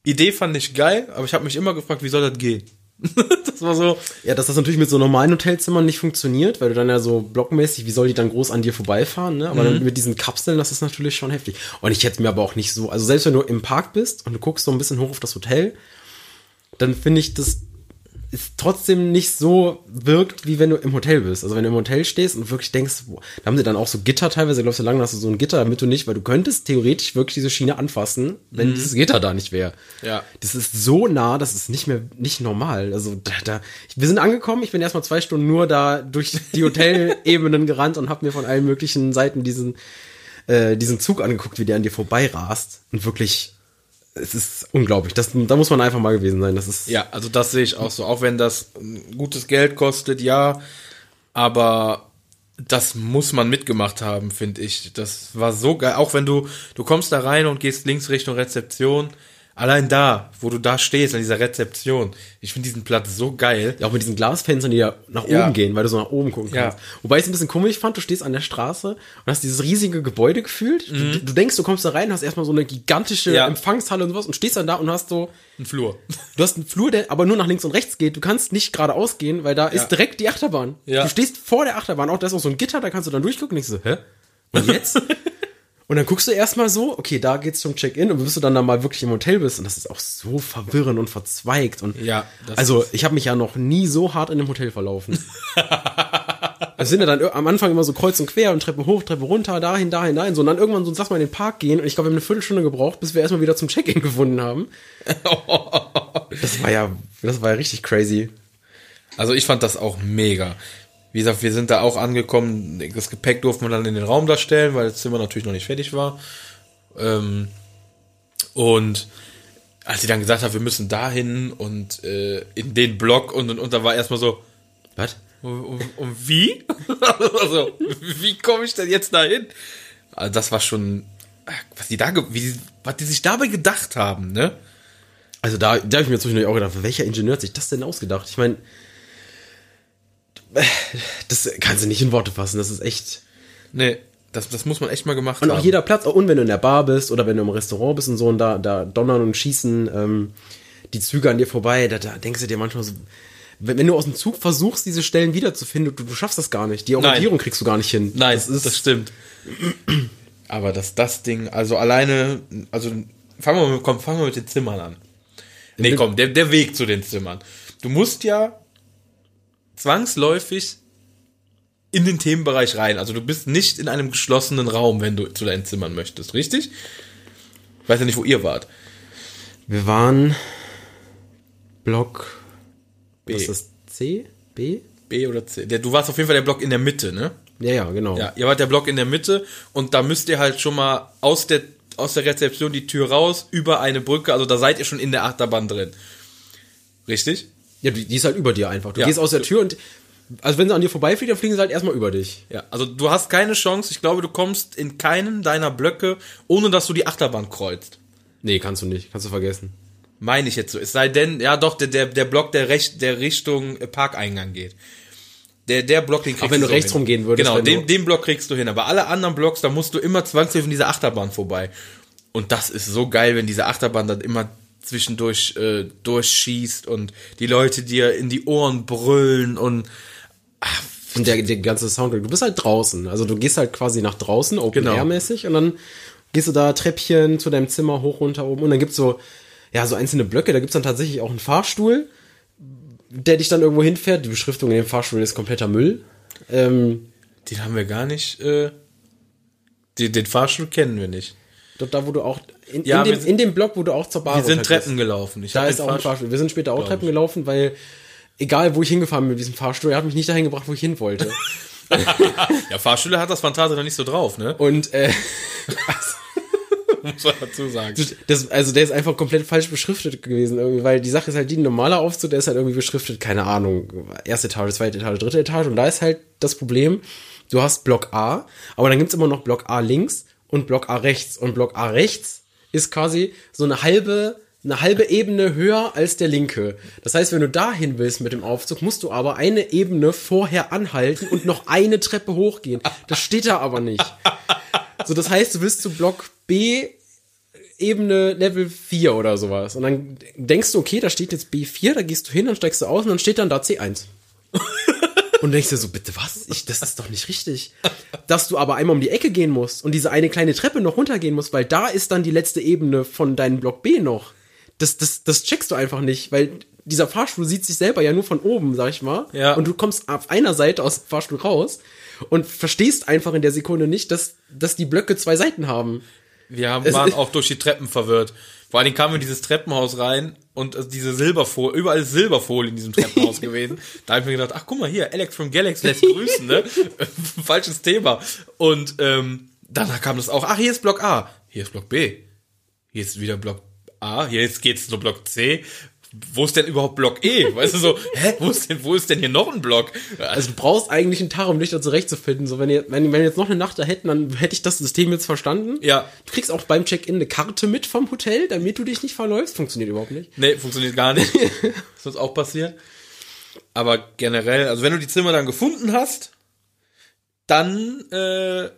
Idee fand ich geil, aber ich habe mich immer gefragt, wie soll das gehen? das war so, Ja, dass das natürlich mit so normalen Hotelzimmern nicht funktioniert, weil du dann ja so blockmäßig, wie soll die dann groß an dir vorbeifahren, ne? Aber dann mit diesen Kapseln, das ist natürlich schon heftig. Und ich hätte mir aber auch nicht so, also selbst wenn du im Park bist und du guckst so ein bisschen hoch auf das Hotel, dann finde ich, das ist trotzdem nicht so wirkt, wie wenn du im Hotel bist. Also wenn du im Hotel stehst und wirklich denkst, boah, da haben sie dann auch so Gitter teilweise, glaubst du, lang hast du so ein Gitter, damit du nicht, weil du könntest theoretisch wirklich diese Schiene anfassen, wenn dieses Gitter da nicht wäre. Ja. Das ist so nah, das ist nicht mehr, nicht normal. Also da, da, wir sind angekommen, ich bin erstmal zwei Stunden nur da durch die Hotelebenen gerannt und habe mir von allen möglichen Seiten diesen, äh, diesen Zug angeguckt, wie der an dir vorbeirast. Und wirklich, es ist unglaublich. Das, da muss man einfach mal gewesen sein. Das ist, ja, also das sehe ich auch so. Auch wenn das ein gutes Geld kostet, ja, aber das muss man mitgemacht haben, finde ich. Das war so geil. Auch wenn du, du kommst da rein und gehst links Richtung Rezeption. Allein da, wo du da stehst, an dieser Rezeption. Ich finde diesen Platz so geil. Ja, auch mit diesen Glasfenstern, die ja nach Ja. oben gehen, weil du so nach oben gucken Ja. kannst. Wobei ich es ein bisschen komisch fand, du stehst an der Straße und hast dieses riesige Gebäude gefühlt. Du, du denkst, du kommst da rein, hast erstmal so eine gigantische Mhm. Ja. Empfangshalle und sowas und stehst dann da und hast so, Ein Flur. du hast einen Flur, der aber nur nach links und rechts geht. Du kannst nicht geradeaus gehen, weil da ist Ja. direkt die Achterbahn. Ja. Du stehst vor der Achterbahn, auch da ist auch so ein Gitter, da kannst du dann durchgucken und ich so, hä? Und jetzt? Und dann guckst du erstmal so, okay, da geht's zum Check-in und bis du dann da mal wirklich im Hotel bist und das ist auch so verwirrend und verzweigt und Ja, also ich habe mich ja noch nie so hart in einem Hotel verlaufen. Es sind ja dann am Anfang immer so kreuz und quer und Treppe hoch, Treppe runter, dahin, dahin, dahin. So, und dann irgendwann so, lass mal in den Park gehen. Und ich glaube, wir haben eine Viertelstunde gebraucht, bis wir erstmal wieder zum Check-in gefunden haben. Das war ja, das war ja richtig crazy. Also ich fand das auch mega. Wie gesagt, wir sind da auch angekommen. Das Gepäck durften wir dann in den Raum da stellen, weil das Zimmer natürlich noch nicht fertig war. Ähm, und als sie dann gesagt hat, wir müssen dahin und äh, in den Block und, und, und da war erstmal so, Was? und, und wie? also, wie komme ich denn jetzt dahin? Also das war schon, was die da, wie, was die sich dabei gedacht haben, ne? Also da, da habe ich mir zwischendurch auch gedacht, welcher Ingenieur hat sich das denn ausgedacht? Ich meine, das kannst du nicht in Worte fassen. Das ist echt. Nee, das, das muss man echt mal gemacht Und haben. auch jeder Platz, und wenn du in der Bar bist oder wenn du im Restaurant bist und so und da, da donnern und schießen ähm, die Züge an dir vorbei, da, da denkst du dir manchmal so, wenn, wenn du aus dem Zug versuchst, diese Stellen wiederzufinden, du, du schaffst das gar nicht. Die Orientierung kriegst du gar nicht hin. Nein, das ist, das stimmt. Aber dass das Ding, also alleine, also fangen wir, mit- komm, fangen wir mit den Zimmern an. Nee, komm, der, der Weg zu den Zimmern. Du musst ja zwangsläufig in den Themenbereich rein. Also du bist nicht in einem geschlossenen Raum, wenn du zu deinen Zimmern möchtest, richtig? Ich weiß ja nicht, wo ihr wart. wir waren Block B. Was ist das? C? B? B oder C. Der, du warst auf jeden Fall der Block in der Mitte, ne? Ja, ja, genau. Ja, ihr wart der Block in der Mitte und da müsst ihr halt schon mal aus der, aus der Rezeption die Tür raus, über eine Brücke, also da seid ihr schon in der Achterbahn drin. Richtig? Ja, die, die ist halt über dir einfach. Du Ja. gehst aus der Tür und Also wenn sie an dir vorbeifliegen, dann fliegen sie halt erstmal über dich. Ja, also du hast keine Chance. Ich glaube, du kommst in keinen deiner Blöcke, ohne dass du die Achterbahn kreuzt. Nee, kannst du nicht. Kannst du vergessen. Meine ich jetzt so. Es sei denn, ja doch, der, der, der Block, der, recht, der Richtung äh, Parkeingang geht. Der, der Block, den kriegst Aber wenn du so rechts hin. rumgehen würdest, Genau, den, du- den Block kriegst du hin. Aber alle anderen Blocks, da musst du immer zwangsläufig von dieser Achterbahn vorbei. Und das ist so geil, wenn diese Achterbahn dann immer zwischendurch äh, durchschießt und die Leute dir in die Ohren brüllen und Und der, der ganze Soundtrack. Du bist halt draußen. Also du gehst halt quasi nach draußen, Open Genau. Und dann gehst du da Treppchen zu deinem Zimmer hoch, runter, oben. Und dann gibt's so, ja, so einzelne Blöcke. Da gibt's dann tatsächlich auch einen Fahrstuhl, der dich dann irgendwo hinfährt. Die Beschriftung in dem Fahrstuhl ist kompletter Müll. Ähm, den haben wir gar nicht. Äh, den, den Fahrstuhl kennen wir nicht. dort da, wo du auch, in, Ja, in, dem, sind- in dem Block, wo du auch zur Bar Wir sind. Treppen gelaufen. Ich Da ist auch ein Fahrstuhl. Wir sind später auch Treppen gelaufen, weil egal wo ich hingefahren bin mit diesem Fahrstuhl, er hat mich nicht dahin gebracht, wo ich hin wollte. Ja, Fahrstühle hat das Phantase noch nicht so drauf, ne? Und äh, Muss man dazu sagen. das, also der ist einfach komplett falsch beschriftet gewesen, irgendwie, weil die Sache ist halt die, ein normaler Aufzug, der ist halt irgendwie beschriftet, keine Ahnung, erste Etage, zweite Etage, dritte Etage. Und da ist halt das Problem, du hast Block A, aber dann gibt's immer noch Block A links und Block A rechts. Und Block A rechts ist quasi so eine halbe, eine halbe Ebene höher als der linke. Das heißt, wenn du dahin willst mit dem Aufzug, musst du aber eine Ebene vorher anhalten und noch eine Treppe hochgehen. Das steht da aber nicht. So, das heißt, du willst zu Block B Ebene Level 4 oder sowas. Und dann denkst du, okay, da steht jetzt B4, da gehst du hin, dann steigst du aus und dann steht dann da C1. Und denkst dir so, bitte was? Ich, das ist doch nicht richtig. Dass du aber einmal um die Ecke gehen musst und diese eine kleine Treppe noch runtergehen musst, weil da ist dann die letzte Ebene von deinem Block B noch. Das, das, das checkst du einfach nicht, weil dieser Fahrstuhl sieht sich selber ja nur von oben, sag ich mal. Ja. Und du kommst auf einer Seite aus dem Fahrstuhl raus und verstehst einfach in der Sekunde nicht, dass, dass die Blöcke zwei Seiten haben. Wir haben, waren auch durch die Treppen verwirrt. Vor allen Dingen kamen wir in dieses Treppenhaus rein und also diese Silberfolie, überall ist Silberfolie in diesem Treppenhaus gewesen. Da habe ich mir gedacht, ach guck mal hier, Alex from Galaxy lässt grüßen, ne? Falsches Thema. Und ähm, dann kam das auch, ach hier ist Block A, hier ist Block B, hier ist wieder Block A, hier jetzt geht's zu Block C. Wo ist denn überhaupt Block E? Weißt du so, hä, wo ist denn, wo ist denn hier noch ein Block? Also du brauchst eigentlich einen Tag, um dich da zurechtzufinden. So, wenn, ihr, wenn, wenn wir jetzt noch eine Nacht da hätten, dann hätte ich das System jetzt verstanden. Ja. Du kriegst auch beim Check-in eine Karte mit vom Hotel, damit du dich nicht verläufst. Funktioniert überhaupt nicht. Nee, funktioniert gar nicht. Das wird auch passieren. Aber generell, also wenn du die Zimmer dann gefunden hast, dann äh,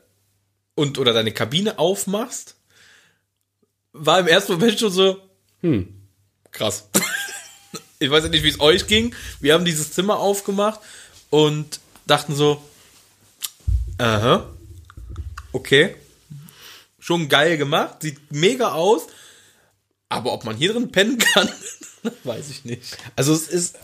und oder deine Kabine aufmachst, war im ersten Moment schon so, hm, krass. Ich weiß ja nicht, wie es euch ging. Wir haben dieses Zimmer aufgemacht und dachten so, aha, okay, schon geil gemacht, sieht mega aus, aber ob man hier drin pennen kann, weiß ich nicht. Also es ist.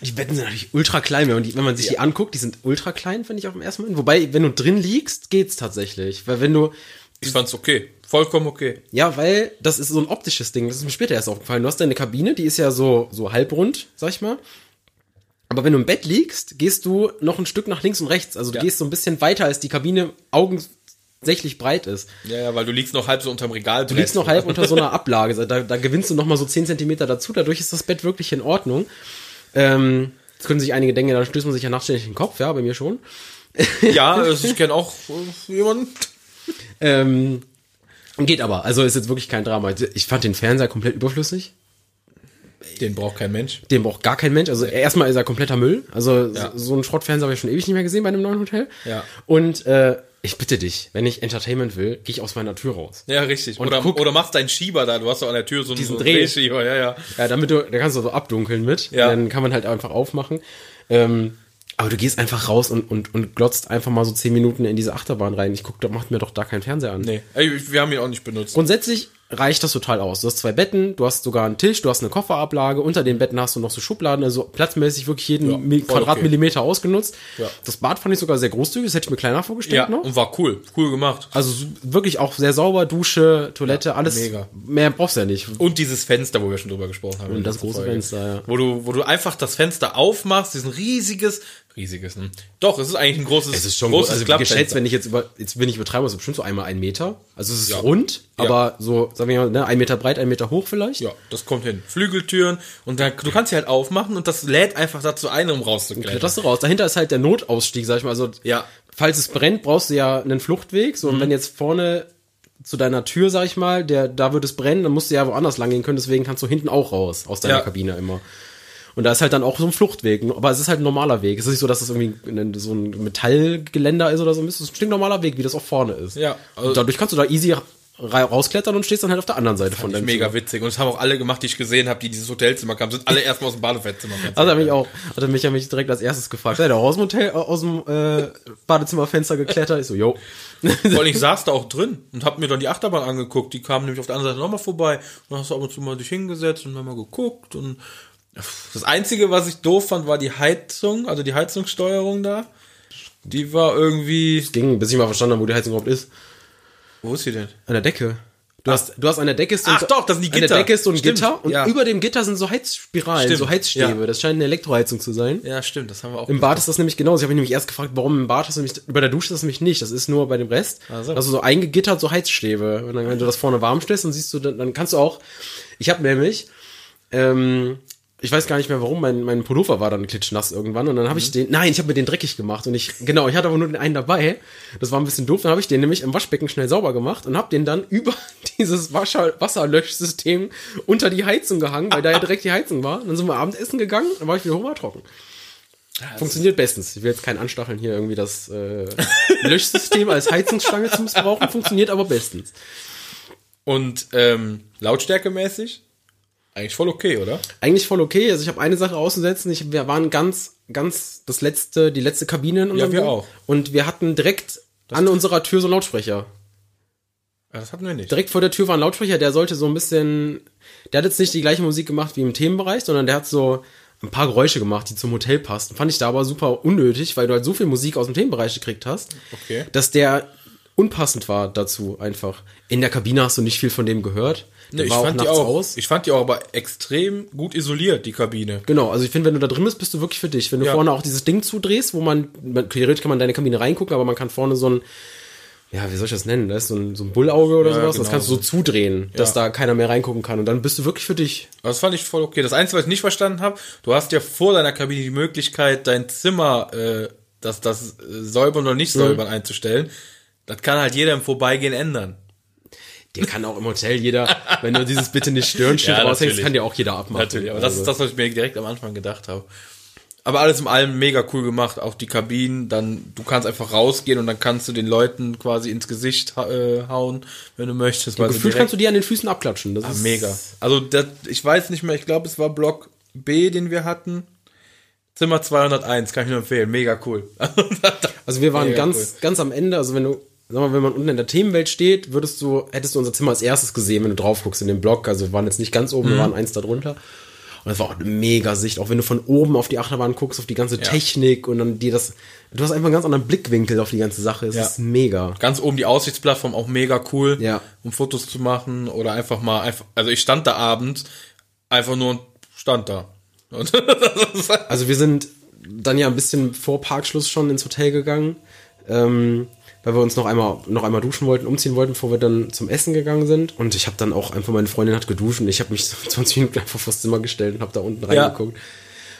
Die Betten sind natürlich ultra klein, wenn man, die, wenn man sich die anguckt, die sind ultra klein, finde ich auf dem ersten Moment. Wobei, wenn du drin liegst, geht's tatsächlich. Weil wenn du, Ich fand's okay, vollkommen okay. ja, weil das ist so ein optisches Ding, das ist mir später erst aufgefallen. Du hast deine Kabine, die ist ja so, so halbrund, sag ich mal. Aber wenn du im Bett liegst, gehst du noch ein Stück nach links und rechts. Also du Ja. gehst so ein bisschen weiter, als die Kabine augensächlich breit ist. Ja, ja, weil du liegst noch halb so unterm Regal. Du liegst noch halb unter so einer Ablage. Da, da gewinnst du noch mal so 10 Zentimeter dazu. Dadurch ist das Bett wirklich in Ordnung. Ähm, jetzt können sich einige denken, da stößt man sich ja nachts ständig den Kopf. Ja, bei mir schon. Ja, also ich kenne auch äh, jemanden. Ähm, geht aber. Also ist jetzt wirklich kein Drama. Ich fand den Fernseher komplett überflüssig. Den braucht kein Mensch. Den braucht gar kein Mensch. Also erstmal ist er kompletter Müll. Also Ja. so, einen Schrottfernseher habe ich schon ewig nicht mehr gesehen bei einem neuen Hotel. Ja. Und äh, ich bitte dich, wenn ich Entertainment will, gehe ich aus meiner Tür raus. Ja, richtig. Und oder, guck- oder machst deinen Schieber da. Du hast doch an der Tür so einen, Diesen so einen Dreh. Drehschieber. Ja, ja. Ja, damit du, da kannst du so abdunkeln mit. Ja. Dann kann man halt einfach aufmachen. Ähm, aber du gehst einfach raus und, und, und glotzt einfach mal so zehn Minuten in diese Achterbahn rein. Ich guck, da macht mir doch da keinen Fernseher an. Nee, ey, wir haben ihn auch nicht benutzt. Grundsätzlich reicht das total aus. Du hast zwei Betten, du hast sogar einen Tisch, du hast eine Kofferablage, unter den Betten hast du noch so Schubladen, also platzmäßig wirklich jeden Ja, Quadratmillimeter ausgenutzt. Ja. Das Bad fand ich sogar sehr großzügig, das hätte ich mir kleiner vorgestellt ja, noch. und war cool. Cool gemacht. Also so- wirklich auch sehr sauber, Dusche, Toilette, alles. mega. Mehr brauchst du ja nicht. Und dieses Fenster, wo wir schon drüber gesprochen haben. Und das große Fenster, ja. Wo du, wo du einfach das Fenster aufmachst, diesen riesiges, riesiges, hm. Doch, es ist eigentlich ein großes, Es ist schon großes groß. Also Klappfenster. geschätzt, wenn ich jetzt über, jetzt bin ich übertreiben, ist es bestimmt so einmal ein Meter. Also es ist Ja. rund. Aber so, sagen wir mal, ne, ein Meter breit, ein Meter hoch vielleicht. Ja, das kommt hin. Flügeltüren und da, du kannst sie halt aufmachen und das lädt einfach dazu ein, um rauszuklettern. Du raus. Dahinter ist halt der Notausstieg, sag ich mal. Also, Ja. falls es brennt, brauchst du ja einen Fluchtweg. So, und wenn jetzt vorne zu deiner Tür, sag ich mal, der, da wird es brennen, dann musst du ja woanders lang gehen können, deswegen kannst du hinten auch raus aus deiner Ja. Kabine immer. Und da ist halt dann auch so ein Fluchtweg, aber es ist halt ein normaler Weg. Es ist nicht so, dass das irgendwie so ein Metallgeländer ist oder so. Es ist ein stinknormaler Weg, wie das auch vorne ist. Ja, also- dadurch kannst du da easy rausklettern und stehst dann halt auf der anderen Seite von deinem Mega Zimmer. witzig. Und das haben auch alle gemacht, die ich gesehen habe, die dieses Hotelzimmer kamen, sind alle erstmal aus dem Badezimmer. Also hat mich auch, hat er mich ja mich direkt als erstes gefragt. Seid ihr auch aus dem Hotel, aus dem äh, Badezimmerfenster geklettert? Ich so, yo. Allem, ich saß da auch drin und hab mir dann die Achterbahn angeguckt. Die kamen nämlich auf der anderen Seite nochmal vorbei. Und dann hast du ab und zu mal dich hingesetzt und dann mal geguckt. Und das Einzige, was ich doof fand, war die Heizung, also die Heizungssteuerung da. Die war irgendwie. Ging, bis ich mal verstanden habe, wo die Heizung überhaupt ist. Wo ist sie denn? An der Decke. Du hast, du hast an der Decke ist so, Ach doch, das sind die An Gitter. der Decke ist so ein Stimmt, Gitter und ja. über dem Gitter sind so Heizspiralen, Stimmt, so Heizstäbe. ja. Das scheint eine Elektroheizung zu sein. Ja, stimmt, das haben wir auch. Im Bad ist das nämlich genauso. Ich habe mich nämlich erst gefragt, warum im Bad hast du nämlich, bei der Dusche ist das nämlich nicht. Das ist nur bei dem Rest. Ach so. Also so eingegittert, so Heizstäbe. Und dann, wenn du das vorne warm stellst, dann siehst du, dann, dann kannst du auch, ich habe nämlich, ähm, ich weiß gar nicht mehr warum, mein, mein Pullover war dann klitschnass irgendwann und dann habe ich Mhm. den, nein, ich habe mir den dreckig gemacht und ich, genau, ich hatte aber nur den einen dabei. Das war ein bisschen doof. Dann habe ich den nämlich im Waschbecken schnell sauber gemacht und habe den dann über dieses Wasser, Wasserlöschsystem unter die Heizung gehangen, weil da ja direkt die Heizung war. Dann sind wir Abendessen gegangen, dann war ich wieder hoch trocken. Funktioniert bestens. Ich will jetzt keinen anstacheln, hier irgendwie das äh, Löschsystem als Heizungsstange zu missbrauchen. Funktioniert aber bestens. Und ähm, lautstärkemäßig? Eigentlich voll okay, oder? Eigentlich voll okay. Also ich habe eine Sache auszusetzen. Ich, wir waren ganz, ganz das letzte, die letzte Kabine in unserem wir Ding. auch. Und wir hatten direkt an unserer Tür so einen Lautsprecher. Ja, das hatten wir nicht. Direkt vor der Tür war ein Lautsprecher, der sollte so ein bisschen, der hat jetzt nicht die gleiche Musik gemacht wie im Themenbereich, sondern der hat so ein paar Geräusche gemacht, die zum Hotel passten. Fand ich da aber super unnötig, weil du halt so viel Musik aus dem Themenbereich gekriegt hast, Okay. dass der unpassend war dazu einfach. In der Kabine hast du nicht viel von dem gehört. Der ich, fand die auch, aus. ich fand die auch aber extrem gut isoliert, die Kabine. Genau, also ich finde, wenn du da drin bist, bist du wirklich für dich. Wenn du Ja. vorne auch dieses Ding zudrehst, wo man, man theoretisch kann man in deine Kabine reingucken, aber man kann vorne so ein, ja, wie soll ich das nennen? Da ist so ein, so ein Bullauge oder Ja, sowas. genau Das kannst du so zudrehen, dass da keiner mehr reingucken kann. Und dann bist du wirklich für dich. Das fand ich voll okay. Das Einzige, was ich nicht verstanden habe, du hast ja vor deiner Kabine die Möglichkeit, dein Zimmer, äh, das, das äh, säubern oder Mhm. nicht säubern einzustellen. Das kann halt jeder im Vorbeigehen ändern. Der kann auch im Hotel jeder, wenn du dieses bitte nicht stören Ja, raushängst, kann dir auch jeder abmachen. Natürlich, aber das Also, ist das, was ich mir direkt am Anfang gedacht habe. Aber alles in allem mega cool gemacht, auch die Kabinen, dann, du kannst einfach rausgehen und dann kannst du den Leuten quasi ins Gesicht äh, hauen, wenn du möchtest. Gefühlt direkt- kannst du die an den Füßen abklatschen. Das Ah, ist mega. Also das, ich weiß nicht mehr, ich glaube es war Block B, den wir hatten. Zimmer 201, kann ich nur empfehlen, mega cool. Also wir waren Mega ganz, ganz am Ende, also wenn du, sag mal, wenn man unten in der Themenwelt steht, würdest du, hättest du unser Zimmer als erstes gesehen, wenn du drauf guckst in den Block. Also wir waren jetzt nicht ganz oben, Mhm. wir waren eins da drunter. Und das war auch eine mega Sicht, auch wenn du von oben auf die Achterbahn guckst, auf die ganze Technik und dann dir das, du hast einfach einen ganz anderen Blickwinkel auf die ganze Sache. Es Ja. ist mega. Ganz oben die Aussichtsplattform auch mega cool, Ja. um Fotos zu machen oder einfach mal einfach, also ich stand da abends einfach nur und stand da. Und Also wir sind dann ja ein bisschen vor Parkschluss schon ins Hotel gegangen, ähm, weil wir uns noch einmal noch einmal duschen wollten, umziehen wollten, bevor wir dann zum Essen gegangen sind. Und ich habe dann auch einfach meine Freundin hat geduscht und ich habe mich so 20 Minuten einfach vors Zimmer gestellt und habe da unten Ja. reingeguckt.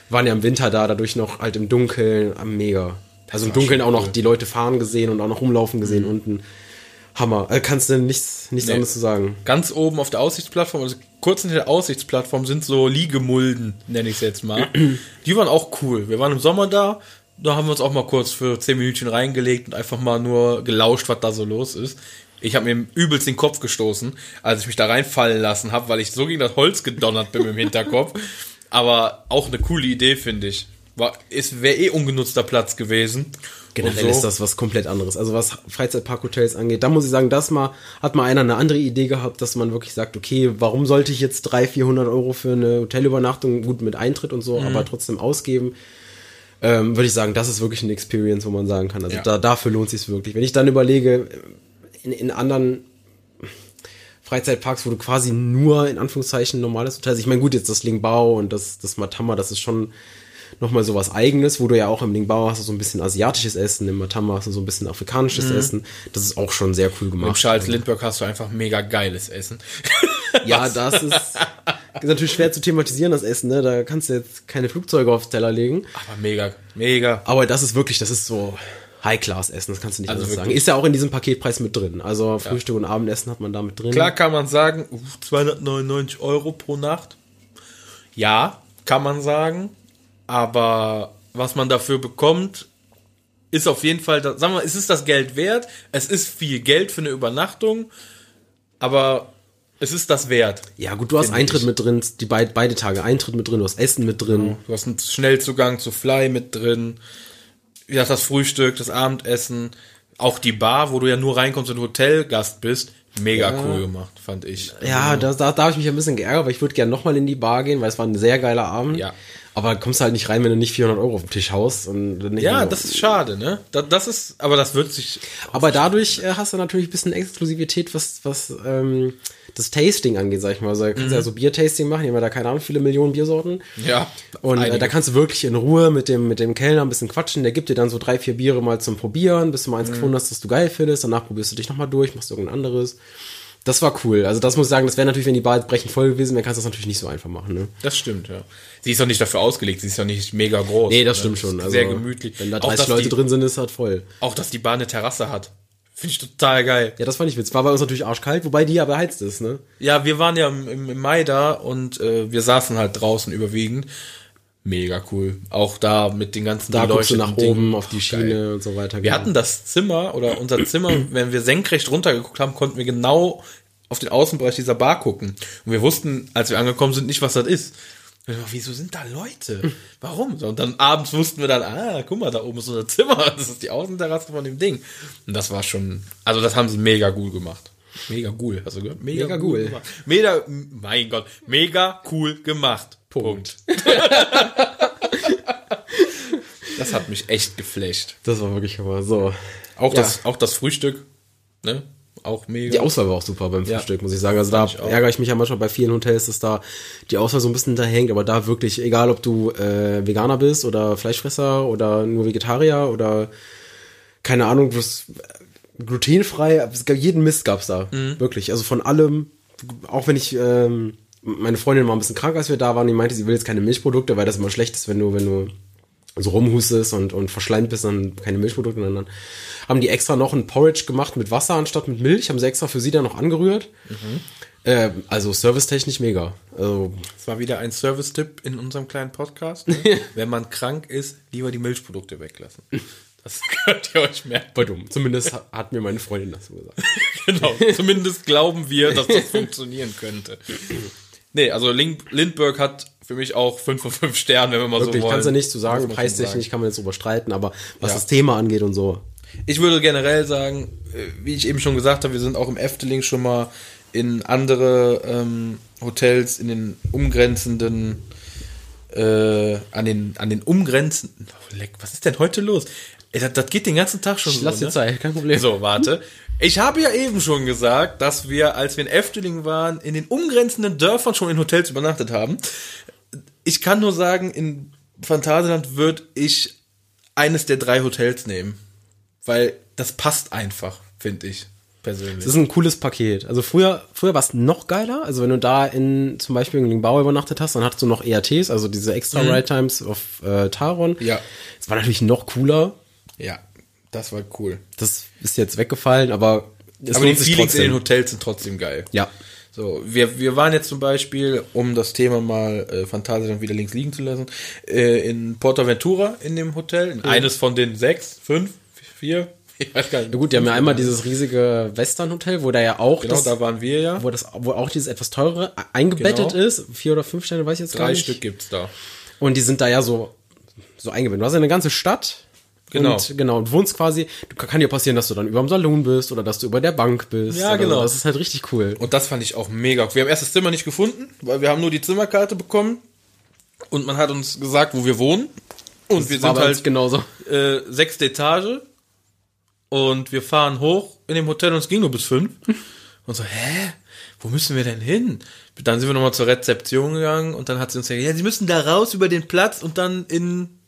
Waren ja im Winter da, dadurch noch halt im Dunkeln, am mega. Also im Dunkeln auch noch cool. Mhm. die Leute fahren gesehen und auch noch rumlaufen gesehen unten. Hammer. Also kannst du nichts, nichts Nee. anderes zu sagen. ganz oben auf der Aussichtsplattform, also kurz hinter der Aussichtsplattform sind so Liegemulden, nenne ich es jetzt mal. Die waren auch cool. Wir waren im Sommer da, da haben wir uns auch mal kurz für 10 Minütchen reingelegt und einfach mal nur gelauscht, was da so los ist. Ich habe mir übelst den Kopf gestoßen, als ich mich da reinfallen lassen habe, weil ich so gegen das Holz gedonnert bin im Hinterkopf. Aber auch eine coole Idee, finde ich. War, es wäre eh ungenutzter Platz gewesen. Generell so. ist das was komplett anderes. Also was Freizeitparkhotels angeht, da muss ich sagen, das mal hat mal einer eine andere Idee gehabt, dass man wirklich sagt, okay, warum sollte ich jetzt 300, 400 Euro für eine Hotelübernachtung, gut mit Eintritt und so, Mhm. aber trotzdem ausgeben? Ähm, würde ich sagen, das ist wirklich eine Experience, wo man sagen kann. Also Ja. da, dafür lohnt sich wirklich. Wenn ich dann überlege, in, in anderen Freizeitparks, wo du quasi nur in Anführungszeichen normales Hotel, also ich meine gut, jetzt das Lingbao und das, das Matama, das ist schon nochmal so was eigenes, wo du ja auch im Lingbao hast du so ein bisschen asiatisches Essen, im Matamba hast du so ein bisschen afrikanisches Essen. Das ist auch schon sehr cool Im gemacht. Charles Lindbergh hast du einfach mega geiles Essen. Ja, das ist, ist natürlich schwer zu thematisieren, das Essen, ne? Da kannst du jetzt keine Flugzeuge aufs Teller legen. Aber mega, mega. Aber das ist wirklich, das ist so High-Class-Essen, das kannst du nicht Also anders sagen. Ist ja auch in diesem Paketpreis mit drin. Also Frühstück und Abendessen hat man da mit drin. Klar kann man sagen, uh, 299 Euro pro Nacht. Ja, kann man sagen. Aber was man dafür bekommt, ist auf jeden Fall, das- sagen wir mal, es ist das Geld wert. Es ist viel Geld für eine Übernachtung. Aber es ist das wert. Ja, gut, du hast Eintritt ich. mit drin, die beid, beide Tage Eintritt mit drin, du hast Essen mit drin. Du hast einen Schnellzugang zu Fly mit drin. Wie gesagt, das Frühstück, das Abendessen. Auch die Bar, wo du ja nur reinkommst und Hotelgast bist. Mega cool gemacht, fand ich. Ja, da, da, da habe ich mich ein bisschen geärgert, weil ich würde gerne nochmal in die Bar gehen, weil es war ein sehr geiler Abend. Ja. Aber kommst halt nicht rein, wenn du nicht 400 Euro auf dem Tisch haust. Und Ja, das ist schade, ne? Das, das ist, aber das wird sich. Aber dadurch äh, hast du natürlich ein bisschen Exklusivität, was, was ähm, das Tasting angeht, sag ich mal. Also, da kannst du ja so Biertasting machen, die haben da keine Ahnung, viele Millionen Biersorten. Ja. Und äh, da kannst du wirklich in Ruhe mit dem, mit dem Kellner ein bisschen quatschen. Der gibt dir dann so drei, vier Biere mal zum Probieren, bis du mal eins Mhm. gefunden hast, das du geil findest. Danach probierst du dich nochmal durch, machst irgendein anderes. Das war cool. Also das muss ich sagen, das wäre natürlich, wenn die Bar jetzt brechend voll gewesen wäre, kannst du das natürlich nicht so einfach machen. Ne? Das stimmt, ja. Sie ist doch nicht dafür ausgelegt, sie ist doch nicht mega groß. Nee, das ne? stimmt schon. Also, sehr gemütlich. Wenn da auch, 30 dass Leute die, drin sind, ist halt voll. Auch, dass die Bar eine Terrasse hat. Finde ich total geil. Ja, das fand ich witzig. War bei uns natürlich arschkalt, wobei die ja beheizt ist, ne? Ja, wir waren ja im, im, im Mai da und äh, wir saßen halt draußen überwiegend. Mega cool. Auch da mit den ganzen Da guckst du nach Dingen. oben auf die Schiene geil. und so weiter. Wir genau. hatten das Zimmer oder unser Zimmer, wenn wir senkrecht runtergeguckt haben, konnten wir genau auf den Außenbereich dieser Bar gucken. Und wir wussten, als wir angekommen sind, nicht, was das ist. Und wir dachten, Wieso sind da Leute? Warum? Und dann abends wussten wir dann, ah, guck mal, da oben ist unser Zimmer. Das ist die Außenterrasse von dem Ding. Und das war schon, also das haben sie mega cool gemacht. Mega cool, hast du gehört? Mega cool. gemacht. Mega, mein Gott, mega cool gemacht. Punkt. das hat mich echt geflasht. Das war wirklich aber so. Auch, Ja. das, auch das Frühstück, ne? Auch mega. Die Auswahl war auch super beim Ja. Frühstück, muss ich sagen. Also da ärgere ich mich ja manchmal bei vielen Hotels, dass da die Auswahl so ein bisschen da hängt, aber da wirklich, egal ob du äh, Veganer bist oder Fleischfresser oder nur Vegetarier oder keine Ahnung, bloß äh, glutenfrei, es gab, jeden Mist gab's da. Mhm. Wirklich. Also von allem, auch wenn ich, ähm, meine Freundin war ein bisschen krank, als wir da waren, die meinte, sie will jetzt keine Milchprodukte, weil das immer schlecht ist, wenn du, wenn du so rumhustest und, und verschleimt bist, dann keine Milchprodukte, und dann haben die extra noch ein Porridge gemacht mit Wasser anstatt mit Milch, haben sie extra für sie dann noch angerührt. Äh, also servicetechnisch mega. Also, Das war wieder ein Service-Tipp in unserem kleinen Podcast. Ne? Wenn man krank ist, lieber die Milchprodukte weglassen. Das könnt ihr euch merken. dumm. Zumindest hat, hat mir meine Freundin das so gesagt. Genau. Zumindest glauben wir, dass das funktionieren könnte. Nee, also Lindbergh hat für mich auch 5 von 5 Sternen, wenn wir mal Wirklich, so wollen. kannst du nicht zu Muss sagen, preistechnisch kann man jetzt drüber streiten, aber was Ja. das Thema angeht und so. Ich würde generell sagen, äh, wie ich eben schon gesagt habe, wir sind auch im Efteling schon mal in andere ähm, Hotels, in den umgrenzenden, äh, an den, an den umgrenzenden, oh, leck, was ist denn heute los? Das, das geht den ganzen Tag schon Ich so, lass dir ne? Zeit, kein Problem. So, warte. Ich habe ja eben schon gesagt, dass wir, als wir in Efteling waren, in den umgrenzenden Dörfern schon in Hotels übernachtet haben. Ich kann nur sagen, in Phantasialand würde ich eines der drei Hotels nehmen. Weil das passt einfach, finde ich, persönlich. Das ist ein cooles Paket. Also früher, früher war es noch geiler. Also wenn du da in zum Beispiel in Lingbao übernachtet hast, dann hattest du noch ERTs, also diese extra Ride Times auf äh, Taron. Ja. Das war natürlich noch cooler. Ja, das war cool. Das ist jetzt weggefallen, aber es Aber die Feelings in den. Hotels sind trotzdem geil. Ja. So, wir, wir waren jetzt zum Beispiel, um das Thema mal äh, Phantasialand wieder links liegen zu lassen, äh, in Portaventura in dem Hotel. In Eines von den sechs, fünf, vier, ich weiß gar nicht. Ja gut, die haben ja einmal dieses riesige Western-Hotel, wo da ja auch Genau, das, da waren wir ja. wo das, wo auch dieses etwas teurere eingebettet Genau. ist. Vier oder fünf Sterne, weiß ich jetzt gar Drei nicht. Stück gibt's da. Und die sind da ja so, so eingebettet. Du hast ja eine ganze Stadt. Genau. Und, genau, und wohnst quasi, du, kann dir passieren, dass du dann über dem Salon bist oder dass du über der Bank bist. Ja, genau. So. Das ist halt richtig cool. Und das fand ich auch mega. Wir haben erst das Zimmer nicht gefunden, weil wir haben nur die Zimmerkarte bekommen. Und man hat uns gesagt, wo wir wohnen. Und wir war sind halt genauso. äh, sechste Etage und wir fahren hoch in dem Hotel und es ging nur bis fünf. Und und so, hä? Wo müssen wir denn hin? Dann sind wir nochmal zur Rezeption gegangen und dann hat sie uns gesagt, ja, sie müssen da raus über den Platz und dann in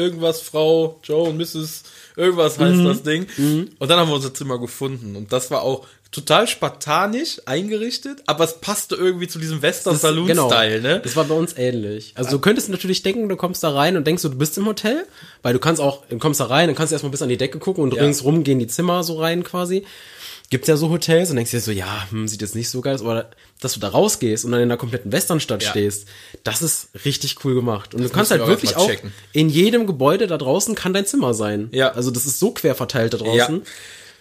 irgendwas, Frau, Joe und Mrs. Irgendwas heißt Mhm. das Ding. Und dann haben wir unser Zimmer gefunden. Und das war auch total spartanisch eingerichtet, aber es passte irgendwie zu diesem Western Saloon genau. Style, ne? Das war bei uns ähnlich. Also du könntest natürlich denken, du kommst da rein und denkst, du bist im Hotel, weil du kannst auch, du kommst da rein, dann kannst du erstmal bis an die Decke gucken und Ja. ringsrum gehen die Zimmer so rein quasi. Gibt's ja so Hotels und denkst dir so, ja, hm, sieht jetzt nicht so geil aus, aber dass du da rausgehst und dann in der kompletten Westernstadt Ja. stehst, das ist richtig cool gemacht. Und du kannst halt wir wirklich auch, checken. in jedem Gebäude da draußen kann dein Zimmer sein. Ja. Also das ist so quer verteilt da Ja. draußen.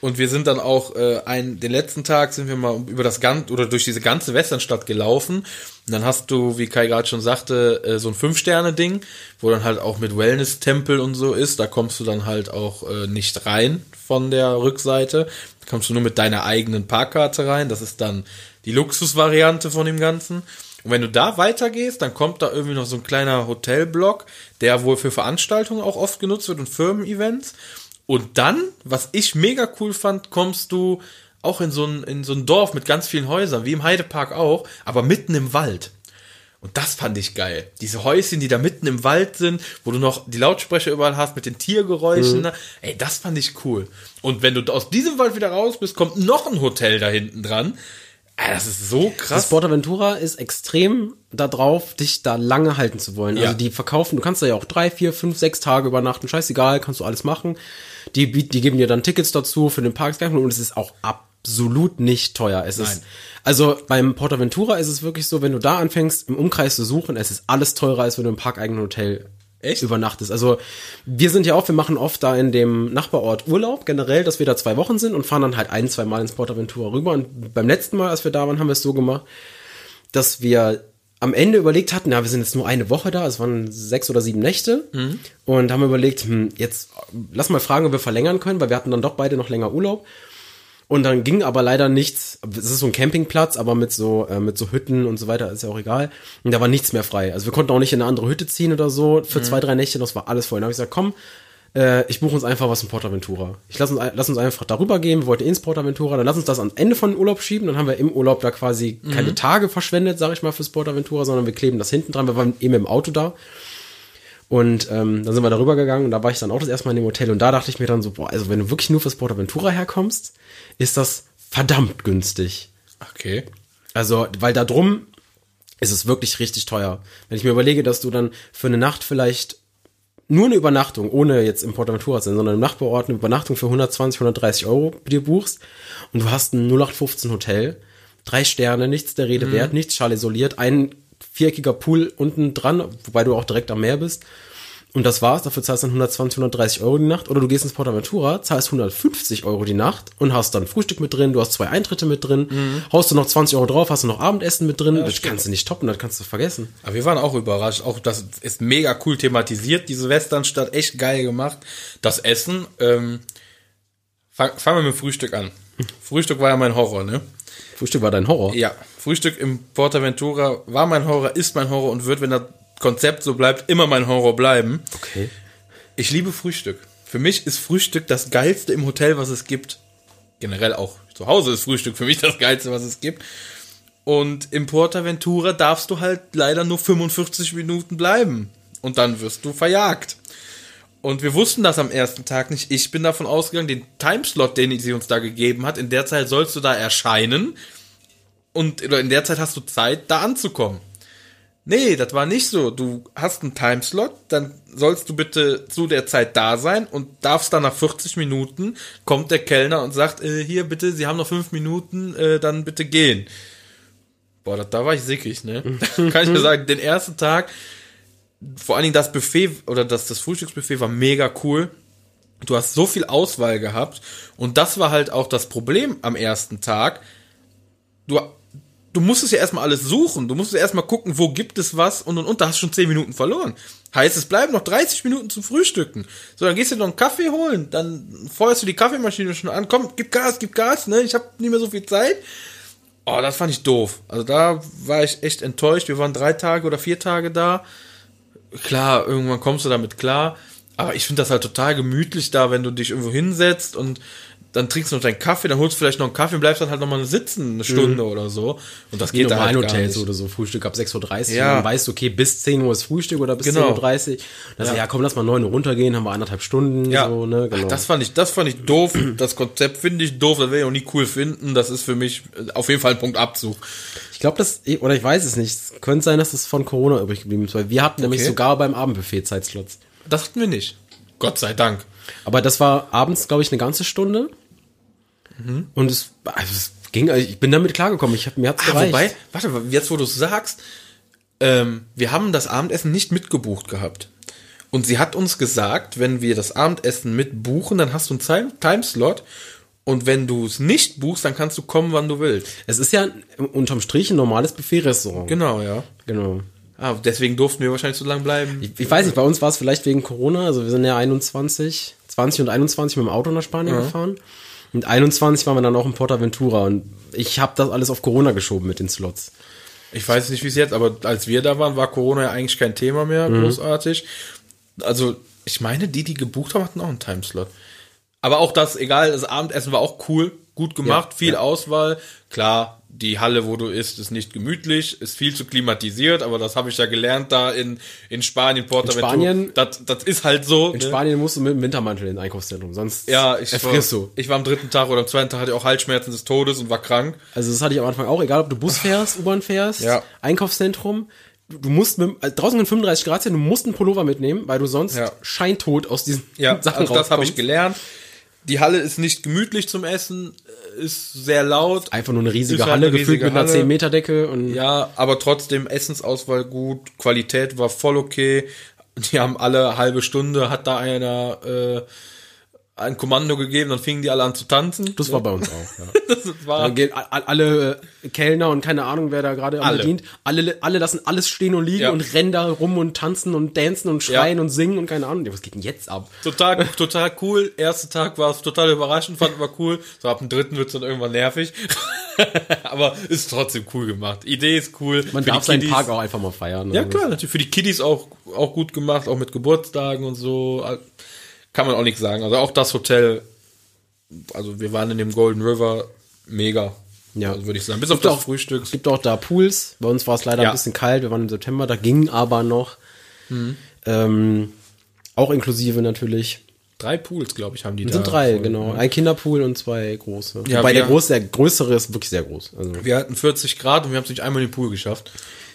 Und wir sind dann auch äh, ein, den letzten Tag sind wir mal über das ganze oder durch diese ganze Westernstadt gelaufen. Und dann hast du, wie Kai gerade schon sagte, äh, so ein Fünf-Sterne-Ding, wo dann halt auch mit Wellness-Tempel und so ist. Da kommst du dann halt auch äh, nicht rein von der Rückseite. Kommst du nur mit deiner eigenen Parkkarte rein. Das ist dann die Luxusvariante von dem Ganzen. Und wenn du da weitergehst, dann kommt da irgendwie noch so ein kleiner Hotelblock, der wohl für Veranstaltungen auch oft genutzt wird und Firmen-Events. Und dann, was ich mega cool fand, kommst du auch in so ein, in so ein Dorf mit ganz vielen Häusern, wie im Heidepark auch, aber mitten im Wald. Und das fand ich geil. Diese Häuschen, die da mitten im Wald sind, wo du noch die Lautsprecher überall hast mit den Tiergeräuschen. ne? Ey, das fand ich cool. Und wenn du aus diesem Wald wieder raus bist, kommt noch ein Hotel da hinten dran. Ey, das ist so Das krass. Portaventura ist extrem darauf, dich da lange halten zu wollen. Ja. Also die verkaufen, du kannst da ja auch drei, vier, fünf, sechs Tage übernachten, scheißegal, kannst du alles machen. Die, die geben dir dann Tickets dazu für den Park und es ist auch absolut nicht teuer. Es ist, Nein. also beim Portaventura ist es wirklich so, wenn du da anfängst, im Umkreis zu suchen, es ist alles teurer, als wenn du im parkeigenen Hotel Echt? übernachtest. Also wir sind ja auch, wir machen oft da in dem Nachbarort Urlaub generell, dass wir da zwei Wochen sind und fahren dann halt ein, zwei Mal ins Portaventura rüber. Und beim letzten Mal, als wir da waren, haben wir es so gemacht, dass wir am Ende überlegt hatten, ja, wir sind jetzt nur eine Woche da, es waren sechs oder sieben Nächte und haben überlegt, hm, jetzt lass mal fragen, ob wir verlängern können, weil wir hatten dann doch beide noch länger Urlaub. Und dann ging aber leider nichts. Es ist so ein Campingplatz, aber mit so äh, mit so Hütten und so weiter ist ja auch egal. Und da war nichts mehr frei. Also wir konnten auch nicht in eine andere Hütte ziehen oder so für zwei drei Nächte. Das war alles voll. Dann habe ich gesagt, komm, äh, ich buche uns einfach was in Portaventura. Ich lass uns lass uns einfach darüber gehen. Wir wollten ins Portaventura. Dann lass uns das am Ende von Urlaub schieben. Dann haben wir im Urlaub da quasi keine Tage verschwendet, sage ich mal, fürs Portaventura, sondern wir kleben das hinten dran. Wir waren eben im Auto da. Und ähm, dann sind wir darüber gegangen und da war ich dann auch das erste Mal in dem Hotel und da dachte ich mir dann so, boah, also wenn du wirklich nur fürs Portaventura herkommst, ist das verdammt günstig. Okay. Also, weil da drum ist es wirklich richtig teuer. Wenn ich mir überlege, dass du dann für eine Nacht vielleicht nur eine Übernachtung, ohne jetzt im Portaventura zu sein, sondern im Nachbarort eine Übernachtung für 120, 130 Euro dir buchst und du hast ein 0815 Hotel, drei Sterne, nichts der Rede wert, nichts schallisoliert, ein viereckiger Pool unten dran, wobei du auch direkt am Meer bist. Und das war's, dafür zahlst du dann 120, 130 Euro die Nacht. Oder du gehst ins Portaventura, zahlst 150 Euro die Nacht und hast dann Frühstück mit drin, du hast zwei Eintritte mit drin, haust du noch 20 Euro drauf, hast du noch Abendessen mit drin. das stimmt. kannst du nicht toppen, das kannst du vergessen. Aber wir waren auch überrascht. Auch das ist mega cool thematisiert, diese Westernstadt, echt geil gemacht. Das Essen, ähm, fang, fangen wir mit dem Frühstück an. Frühstück war ja mein Horror, ne? Frühstück war dein Horror. Ja, Frühstück im Portaventura war mein Horror, ist mein Horror und wird, wenn das Konzept so bleibt, immer mein Horror bleiben. Okay. Ich liebe Frühstück. Für mich ist Frühstück das geilste im Hotel, was es gibt. Generell auch zu Hause ist Frühstück für mich das geilste, was es gibt. Und im Portaventura darfst du halt leider nur 45 Minuten bleiben. Und dann wirst du verjagt. Und wir wussten das am ersten Tag nicht. Ich bin davon ausgegangen, den Timeslot, den sie uns da gegeben hat, in der Zeit sollst du da erscheinen. Und oder in der Zeit hast du Zeit, da anzukommen. Nee, das war nicht so. Du hast einen Timeslot, dann sollst du bitte zu der Zeit da sein und darfst dann nach 40 Minuten kommt der Kellner und sagt, äh, hier bitte, Sie haben noch fünf Minuten, äh, dann bitte gehen. Boah, da, da war ich sickig, ne? Kann ich mir sagen, den ersten Tag, vor allen Dingen das Buffet oder das, das Frühstücksbuffet war mega cool. Du hast so viel Auswahl gehabt und das war halt auch das Problem am ersten Tag. Du, du musstest ja erstmal alles suchen. Du musstest erstmal gucken, wo gibt es was und und und. Da hast du schon 10 Minuten verloren. Heißt, es bleiben noch 30 Minuten zum Frühstücken. So, dann gehst du noch einen Kaffee holen. Dann feuerst du die Kaffeemaschine schon an. Komm, gib Gas, gib Gas, ne? Ich habe nicht mehr so viel Zeit. Oh, das fand ich doof. Also da war ich echt enttäuscht. Wir waren drei Tage oder vier Tage da. Klar, irgendwann kommst du damit klar. Aber ich finde das halt total gemütlich da, wenn du dich irgendwo hinsetzt und dann trinkst du noch deinen Kaffee, dann holst du vielleicht noch einen Kaffee und bleibst dann halt nochmal sitzen, eine Stunde oder so. Und das Wie geht da normal halt Hotels oder so, Frühstück ab 6.30 Uhr. Ja. Und dann weißt du, okay, bis 10 Uhr ist Frühstück oder bis Genau. 10.30 Uhr. Dann ja. ja, komm, lass mal 9 Uhr runtergehen, haben wir anderthalb Stunden. Ja, So, ne? genau. Ach, das fand ich, das fand ich doof. Das Konzept finde ich doof. Das werde ich auch nie cool finden. Das ist für mich äh, auf jeden Fall ein Punkt Abzug. ich glaube, das, oder ich weiß es nicht, es könnte sein, dass es von Corona übrig geblieben ist, weil wir hatten nämlich Okay. sogar beim Abendbuffet Zeitslots. Das hatten wir nicht. Gott sei Dank. Aber das war abends, glaube ich, eine ganze Stunde. Mhm. Und es, also es ging, also ich bin damit klargekommen. Ich hab, mir hat's Ah, gereicht. wobei, warte, jetzt wo du es sagst, ähm, wir haben das Abendessen nicht mitgebucht gehabt. Und sie hat uns gesagt, wenn wir das Abendessen mitbuchen, dann hast du einen Time- Timeslot. Und wenn du es nicht buchst, dann kannst du kommen, wann du willst. es ist ja unterm Strich ein normales Buffet-Restaurant. Genau, ja. Genau. Ah, deswegen durften wir wahrscheinlich so lange bleiben. Ich, ich weiß nicht, bei uns war es vielleicht wegen Corona. Also wir sind ja 21, 20 und 21 mit dem Auto nach Spanien gefahren. Und 21 waren wir dann auch in Portaventura. Und ich habe das alles auf Corona geschoben mit den Slots. Ich weiß nicht, wie es jetzt, aber als wir da waren, war Corona ja eigentlich kein Thema mehr, großartig. Also, ich meine, die, die gebucht haben, hatten auch einen Timeslot. Aber auch das, egal, das Abendessen war auch cool, gut gemacht, Ja, viel ja. Auswahl. Klar, die Halle, wo du isst, ist nicht gemütlich, ist viel zu klimatisiert, aber das habe ich ja gelernt da in, in Spanien, Portaventura. Spanien- Das, das ist halt so. In ne? Spanien musst du mit dem Wintermantel in den Einkaufszentrum, sonst Ja, ich war, erfrierst du. ich war am dritten Tag oder am zweiten Tag hatte ich auch Halsschmerzen des Todes und war krank. Also das hatte ich am Anfang auch, egal ob du Bus fährst, U-Bahn fährst, Ja. Einkaufszentrum. Du, musst mit, also draußen sind 35 Grad du musst einen Pullover mitnehmen, weil du sonst Ja. scheintot aus diesen Ja, Sachen also das habe ich rauskommst. gelernt. Die Halle ist nicht gemütlich zum Essen, äh, ist sehr laut. Einfach nur eine riesige halt Halle, eine gefüllt riesige mit einer Halle. 10 Meter Decke und Ja, aber trotzdem Essensauswahl gut, Qualität war voll okay. Die haben alle halbe Stunde, hat da einer äh, ein Kommando gegeben, dann fingen die alle an zu tanzen. das war bei uns auch. Ja. Das war Dann a- alle äh, Kellner und keine Ahnung, wer da gerade Alle. bedient, alle, alle lassen alles stehen und liegen Ja. und rennen da rum und tanzen und dancen und schreien Ja. und singen und keine Ahnung. Was geht denn jetzt ab? total, total cool. Erster Tag war es total überraschend, fanden wir cool. So ab dem dritten wird's dann irgendwann nervig. aber ist trotzdem cool gemacht. Idee ist cool. Man Für darf seinen Kiddies- Park auch einfach mal feiern. Ja, klar, natürlich. Für die Kiddies auch, auch gut gemacht, auch mit Geburtstagen und so. Kann man auch nichts sagen. Also auch das Hotel, also wir waren in dem Golden River, mega. Ja. Also würde ich sagen. Bis auf das auch- Frühstück. Es gibt auch da Pools. Bei uns war es leider Ja. ein bisschen kalt. Wir waren im September, da ging aber noch. Mhm. Ähm, auch inklusive natürlich. Drei Pools, glaube ich, haben die Es da. sind drei, voll. genau. Ein Kinderpool und zwei große. Ja, Wobei der große, der größere ist wirklich sehr groß. Also, Wir hatten 40 Grad und wir haben es nicht einmal in den Pool geschafft.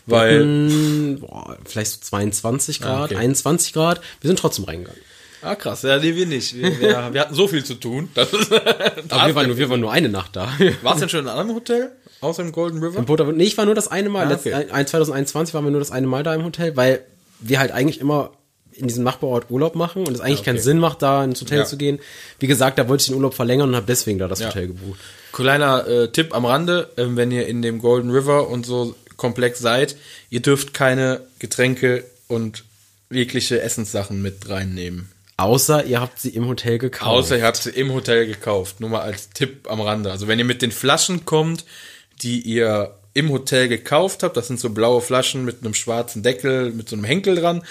Weil, mh, boah, vielleicht so 22 Grad, Ah, okay. 21 Grad. Wir sind trotzdem reingegangen. Ah krass, ja, nee, wir nicht. Wir, wir, wir hatten so viel zu tun. Das ist, Aber wir waren, nur, wir waren nur eine Nacht da. Warst du denn schon in einem anderen Hotel? Außer im Golden River? Im Porta- nee, ich war nur das eine Mal. Ah, okay. ein- 2021 waren wir nur das eine Mal da im Hotel, weil wir halt eigentlich immer in diesem Nachbarort Urlaub machen und es eigentlich okay. keinen Sinn macht, da ins Hotel Ja. zu gehen. Wie gesagt, da wollte ich den Urlaub verlängern und habe deswegen da das Ja. Hotel gebucht. Kleiner äh, Tipp am Rande, ähm, wenn ihr in dem Golden River und so Komplex seid, ihr dürft keine Getränke und jegliche Essenssachen mit reinnehmen. Außer ihr habt sie im Hotel gekauft. Außer ihr habt sie im Hotel gekauft. Nur mal als Tipp am Rande. Also wenn ihr mit den Flaschen kommt, die ihr im Hotel gekauft habt, das sind so blaue Flaschen mit einem schwarzen Deckel, mit so einem Henkel dran,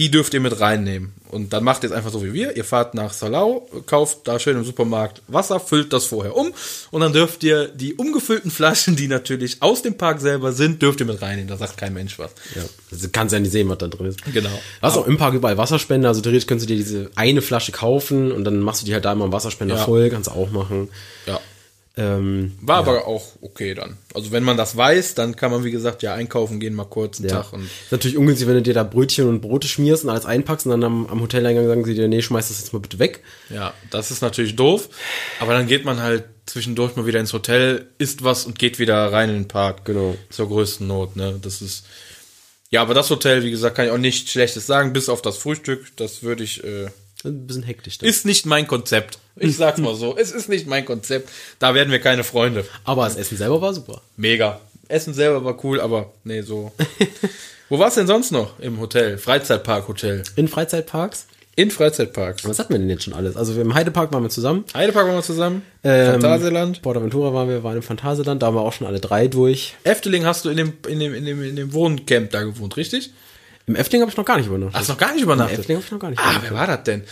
die dürft ihr mit reinnehmen. Und dann macht ihr es einfach so wie wir. Ihr fahrt nach Salau, kauft da schön im Supermarkt Wasser, füllt das vorher um und dann dürft ihr die umgefüllten Flaschen, die natürlich aus dem Park selber sind, dürft ihr mit reinnehmen. Da sagt kein Mensch was. Ja. Also kannst ja nicht sehen, was da drin ist. Genau. Hast auch im Park überall Wasserspender, also theoretisch kannst du dir diese eine Flasche kaufen und dann machst du die halt da immer im Wasserspender Ja. voll, kannst du auch machen. Ja. Ähm, War aber auch okay dann. Also wenn man das weiß, dann kann man, wie gesagt, ja einkaufen gehen, mal kurz einen ja. Tag und ist natürlich ungünstig, wenn du dir da Brötchen und Brote schmierst und alles einpackst und dann am, am Hoteleingang sagen sie dir, nee, schmeiß das jetzt mal bitte weg. Ja, das ist natürlich doof. Aber dann geht man halt zwischendurch mal wieder ins Hotel, isst was und geht wieder rein in den Park. Genau. Zur größten Not, ne? Das ist. Ja, aber das Hotel, wie gesagt, kann ich auch nichts Schlechtes sagen, bis auf das Frühstück. Das würde ich. Äh, Ein bisschen hektisch. Dann. ist nicht mein Konzept. Ich sag's mal so. Es ist nicht mein Konzept. Da werden wir keine Freunde. Aber das Essen selber war super. Mega. Essen selber war cool, aber nee, so. Wo war's denn sonst noch im Hotel? Freizeitpark-Hotel. In Freizeitparks. In Freizeitparks. Was hatten wir denn jetzt schon alles? Also im Heidepark waren wir zusammen. Heidepark waren wir zusammen. Ähm, Phantasialand. Portaventura waren wir, waren im Phantasialand, da haben wir auch schon alle drei durch. Efteling hast du in dem, in dem, in dem, in dem Wohncamp da gewohnt, richtig? Im Efteling habe ich noch gar nicht übernachtet. Hast noch gar nicht übernachtet? Im Efteling habe ich noch gar nicht Ah, übernachtet. wer war das denn?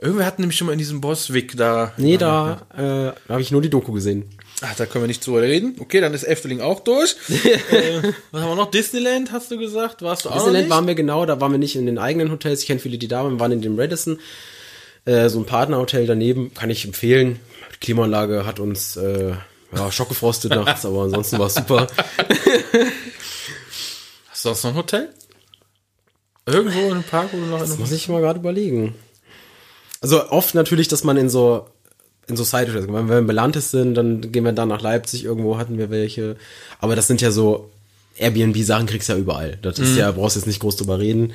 Irgendwer hat nämlich schon mal in diesem Boswick da. Nee, da, äh, habe ich nur die Doku gesehen. Ach, da können wir nicht drüber reden. Okay, dann ist Efteling auch durch. äh, was haben wir noch? Disneyland, hast du gesagt? Warst du auch noch Disneyland waren wir genau, da waren wir nicht in den eigenen Hotels. Ich kenne viele, die da waren, wir waren in dem Radisson. Äh, so ein Partnerhotel daneben, kann ich empfehlen. Die Klimaanlage hat uns äh, ja, Schock gefrostet nachts, aber ansonsten war es super. Hast du sonst noch ein Hotel? Irgendwo in einem Park, du noch in einem Muss ich mal gerade überlegen. Also oft natürlich, dass man in so in so Side wenn wir in Belantes sind, dann gehen wir dann nach Leipzig, irgendwo hatten wir welche. Aber das sind ja so Airbnb-Sachen kriegst du ja überall. Das ist ja, brauchst jetzt nicht groß drüber reden.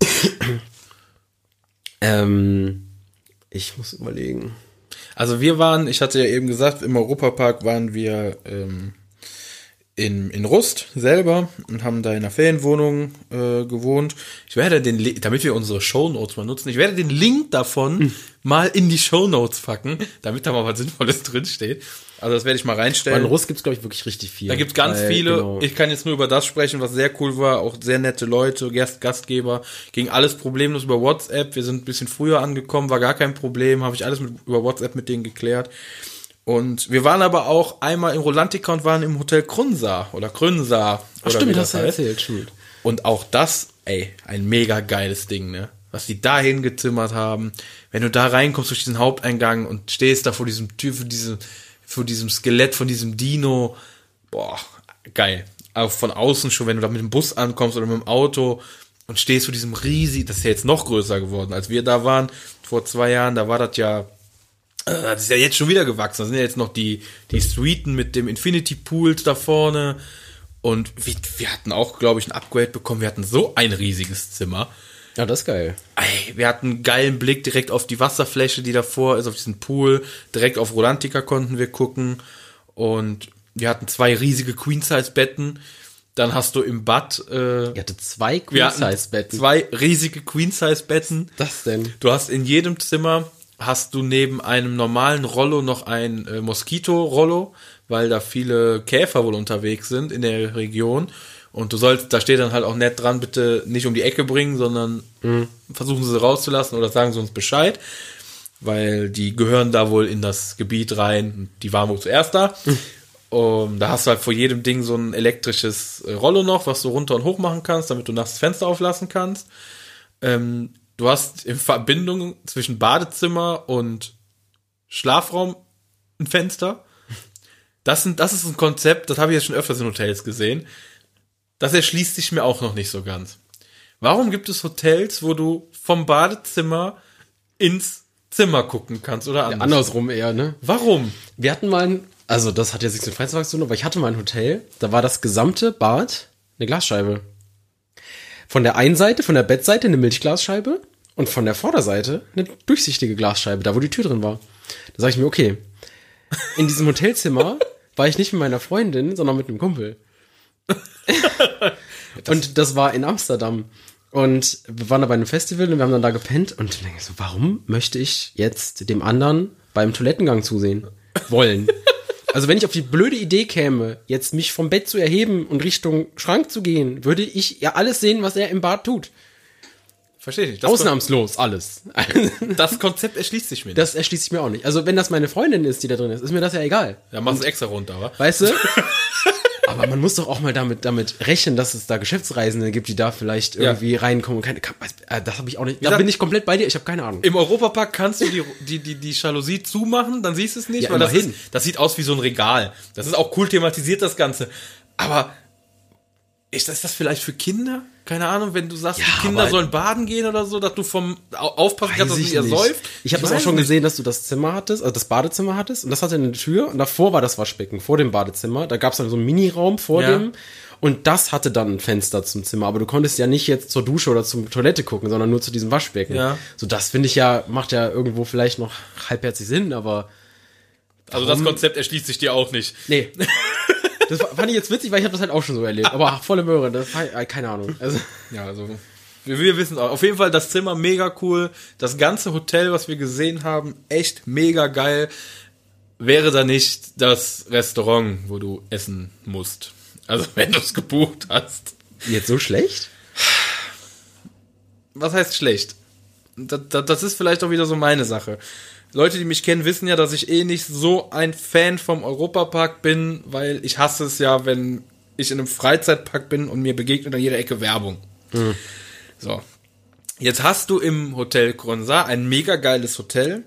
ähm, ich muss überlegen. Also wir waren, ich hatte ja eben gesagt, im Europapark waren wir ähm, in, in Rust selber und haben da in einer Ferienwohnung äh, gewohnt. Ich werde den, damit wir unsere Shownotes mal nutzen, ich werde den Link davon mal in die Shownotes packen, damit da mal was Sinnvolles drinsteht. Also das werde ich mal reinstellen. den Russ gibt's glaube ich, wirklich richtig viel. Da gibt's ganz Weil, viele. genau. Ich kann jetzt nur über das sprechen, was sehr cool war. Auch sehr nette Leute, Gast, Gastgeber. Ging alles problemlos über WhatsApp. Wir sind ein bisschen früher angekommen, war gar kein Problem. Habe ich alles mit, über WhatsApp mit denen geklärt. Und wir waren aber auch einmal im Rolantica und waren im Hotel Krunsa oder Krünsa. Ach, oder stimmt, das hast du erzählt, stimmt. Und auch das, ey, ein mega geiles Ding, ne? Was die da hingezimmert haben. Wenn du da reinkommst durch diesen Haupteingang und stehst da vor diesem Tür, vor diesem, vor diesem Skelett, von diesem Dino, boah, geil. Auch von außen schon, wenn du da mit dem Bus ankommst oder mit dem Auto und stehst vor diesem riesig, das ist ja jetzt noch größer geworden, als wir da waren vor zwei Jahren, da war das ja das ist ja jetzt schon wieder gewachsen. Da sind ja jetzt noch die, die Suiten mit dem Infinity Pools da vorne. Und wir, wir hatten auch, glaube ich, ein Upgrade bekommen. Wir hatten so ein riesiges Zimmer. Ja, das ist geil. Ey, wir hatten einen geilen Blick direkt auf die Wasserfläche, die davor ist, auf diesen Pool. Direkt auf Rolantica konnten wir gucken. Und wir hatten zwei riesige Queen-Size-Betten. Dann hast du im Bad, äh, Ihr hattet zwei Queen-Size-Betten. zwei riesige Queen-Size-Betten. Das denn? Du hast in jedem Zimmer hast du neben einem normalen Rollo noch ein äh, Moskito-Rollo, weil da viele Käfer wohl unterwegs sind in der Region. Und du sollst, da steht dann halt auch nett dran, bitte nicht um die Ecke bringen, sondern versuchen sie rauszulassen oder sagen sie uns Bescheid. Weil die gehören da wohl in das Gebiet rein. Die waren wohl zuerst da. Um, da hast du halt vor jedem Ding so ein elektrisches äh, Rollo noch, was du runter und hoch machen kannst, damit du nachts das Fenster auflassen kannst. Ähm, du hast in Verbindung zwischen Badezimmer und Schlafraum ein Fenster. Das, sind, das ist ein Konzept, das habe ich jetzt schon öfters in Hotels gesehen. Das erschließt sich mir auch noch nicht so ganz. Warum gibt es Hotels, wo du vom Badezimmer ins Zimmer gucken kannst oder anders? Andersrum eher, ne? Warum? Wir hatten mal ein, also das hat jetzt nichts mit Freizeitpark zu tun, aber ich hatte mal ein Hotel, da war das gesamte Bad eine Glasscheibe. Von der einen Seite, von der Bettseite eine Milchglasscheibe und von der Vorderseite eine durchsichtige Glasscheibe, da wo die Tür drin war. Da sage ich mir, okay, in diesem Hotelzimmer war ich nicht mit meiner Freundin, sondern mit einem Kumpel. und das war in Amsterdam. Und wir waren da bei einem Festival und wir haben dann da gepennt und ich denke so, warum möchte ich jetzt dem anderen beim Toilettengang zusehen wollen? Also wenn ich auf die blöde Idee käme, jetzt mich vom Bett zu erheben und Richtung Schrank zu gehen, würde ich ja alles sehen, was er im Bad tut. Verstehe ich nicht. Das, Ausnahmslos alles. das Konzept erschließt sich mir nicht. Das erschließt sich mir auch nicht. Also wenn das meine Freundin ist, die da drin ist, ist mir das ja egal. Da machst du extra runter, wa? Weißt du? Aber man muss doch auch mal damit, damit rechnen, dass es da Geschäftsreisende gibt, die da vielleicht irgendwie reinkommen. und Keine, äh, das habe ich auch nicht. Da gesagt- bin ich komplett bei dir. Ich habe keine Ahnung. Im Europapark kannst du die, die, die, die Jalousie zumachen, dann siehst du es nicht, Ja, weil das, ist, das sieht aus wie so ein Regal. Das ist auch cool thematisiert, das Ganze. Aber ist das, das vielleicht für Kinder? Keine Ahnung, wenn du sagst, Ja, die Kinder sollen baden gehen oder so, dass du vom Au- aufpassen kannst, dass Weiß nicht ich nicht. ersäuft. Ich habe es auch schon nicht. gesehen, dass du das Zimmer hattest, also das Badezimmer hattest und das hatte eine Tür und davor war das Waschbecken, vor dem Badezimmer. Da gab es dann so einen Miniraum vor Ja. dem und das hatte dann ein Fenster zum Zimmer. Aber du konntest ja nicht jetzt zur Dusche oder zur Toilette gucken, sondern nur zu diesem Waschbecken. Ja. So das finde ich ja, macht ja irgendwo vielleicht noch halbherzig Sinn, aber Also das Konzept erschließt sich dir auch nicht. nee. Das fand ich jetzt witzig, weil ich habe das halt auch schon so erlebt. Aber volle Möhre, das war, äh, keine Ahnung. Also, Ja, also wir, wir wissen auch. Auf jeden Fall das Zimmer mega cool. Das ganze Hotel, was wir gesehen haben, echt mega geil. Wäre da nicht das Restaurant, wo du essen musst. Also wenn du es gebucht hast. jetzt so schlecht? Was heißt schlecht? das, das, das ist vielleicht auch wieder so meine Sache. Leute, die mich kennen, wissen ja, dass ich eh nicht so ein Fan vom Europapark bin, weil ich hasse es ja, wenn ich in einem Freizeitpark bin und mir begegnet an jeder Ecke Werbung. So. Jetzt hast du im Hotel Kronsa ein mega geiles Hotel,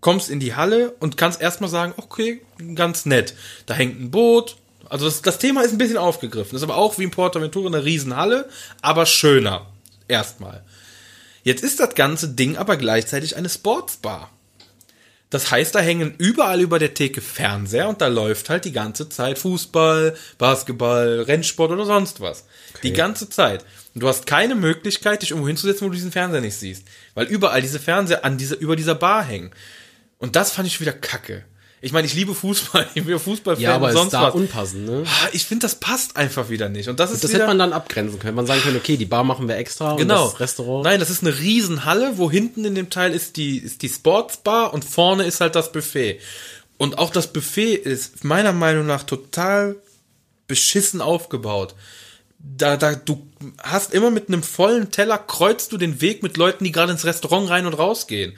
kommst in die Halle und kannst erstmal sagen, okay, ganz nett. Da hängt ein Boot. Also das, das Thema ist ein bisschen aufgegriffen. Das ist aber auch wie in Portaventura eine Riesenhalle, aber schöner. Erstmal. Jetzt ist das ganze Ding aber gleichzeitig eine Sportsbar. Das heißt, da hängen überall über der Theke Fernseher und da läuft halt die ganze Zeit Fußball, Basketball, Rennsport oder sonst was. Die ganze Zeit. Und du hast keine Möglichkeit, dich irgendwo hinzusetzen, wo du diesen Fernseher nicht siehst. Weil überall diese Fernseher an dieser, über dieser Bar hängen. Und das fand ich wieder kacke. Ich meine, ich liebe Fußball, ich bin Fußballfan Ja, aber und ist sonst da was. unpassend, ne? Ah, Ich finde, das passt einfach wieder nicht. Und das ist Das wieder, hätte man dann abgrenzen können. Man sagen können, okay, die Bar machen wir extra Genau. und das Restaurant. Nein, das ist eine Riesenhalle, wo hinten in dem Teil ist die, ist die Sportsbar und vorne ist halt das Buffet. Und auch das Buffet ist meiner Meinung nach total beschissen aufgebaut. Da, da, du hast immer mit einem vollen Teller kreuzt du den Weg mit Leuten, die gerade ins Restaurant rein und rausgehen.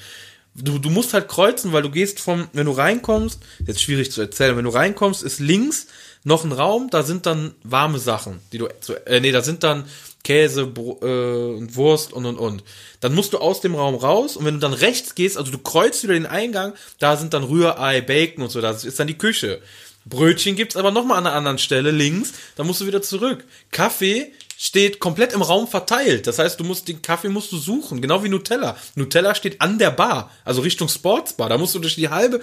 Du, du musst halt kreuzen, weil du gehst vom, wenn du reinkommst, jetzt schwierig zu erzählen, wenn du reinkommst, ist links noch ein Raum, da sind dann warme Sachen, die du, äh, nee, da sind dann Käse, Bro, äh, und Wurst und und und. Dann musst du aus dem Raum raus und wenn du dann rechts gehst, also du kreuzt wieder den Eingang, da sind dann Rührei, Bacon und so, das ist dann die Küche. Brötchen gibt's aber nochmal an einer anderen Stelle links, da musst du wieder zurück. Kaffee steht komplett im Raum verteilt. Das heißt, du musst den Kaffee musst du suchen, genau wie Nutella. Nutella steht an der Bar, also Richtung Sportsbar. Da musst du durch die halbe.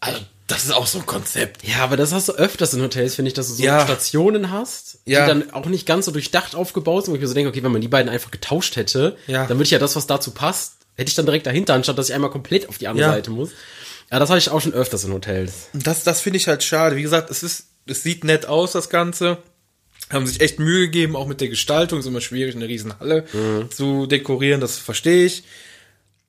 Also, das ist auch so ein Konzept. Ja, aber das hast du öfters in Hotels, finde ich, dass du so Ja. Stationen hast, Ja. die dann auch nicht ganz so durchdacht aufgebaut sind, wo ich mir so denke, okay, wenn man die beiden einfach getauscht hätte, Ja. dann würde ich ja das, was dazu passt, hätte ich dann direkt dahinter, anstatt dass ich einmal komplett auf die andere Ja. Seite muss. Ja, das habe ich auch schon öfters in Hotels. Das, das finde ich halt schade. Wie gesagt, es ist, es sieht nett aus, das Ganze. Haben sich echt Mühe gegeben, auch mit der Gestaltung. Ist immer schwierig, eine Riesenhalle zu dekorieren, das verstehe ich.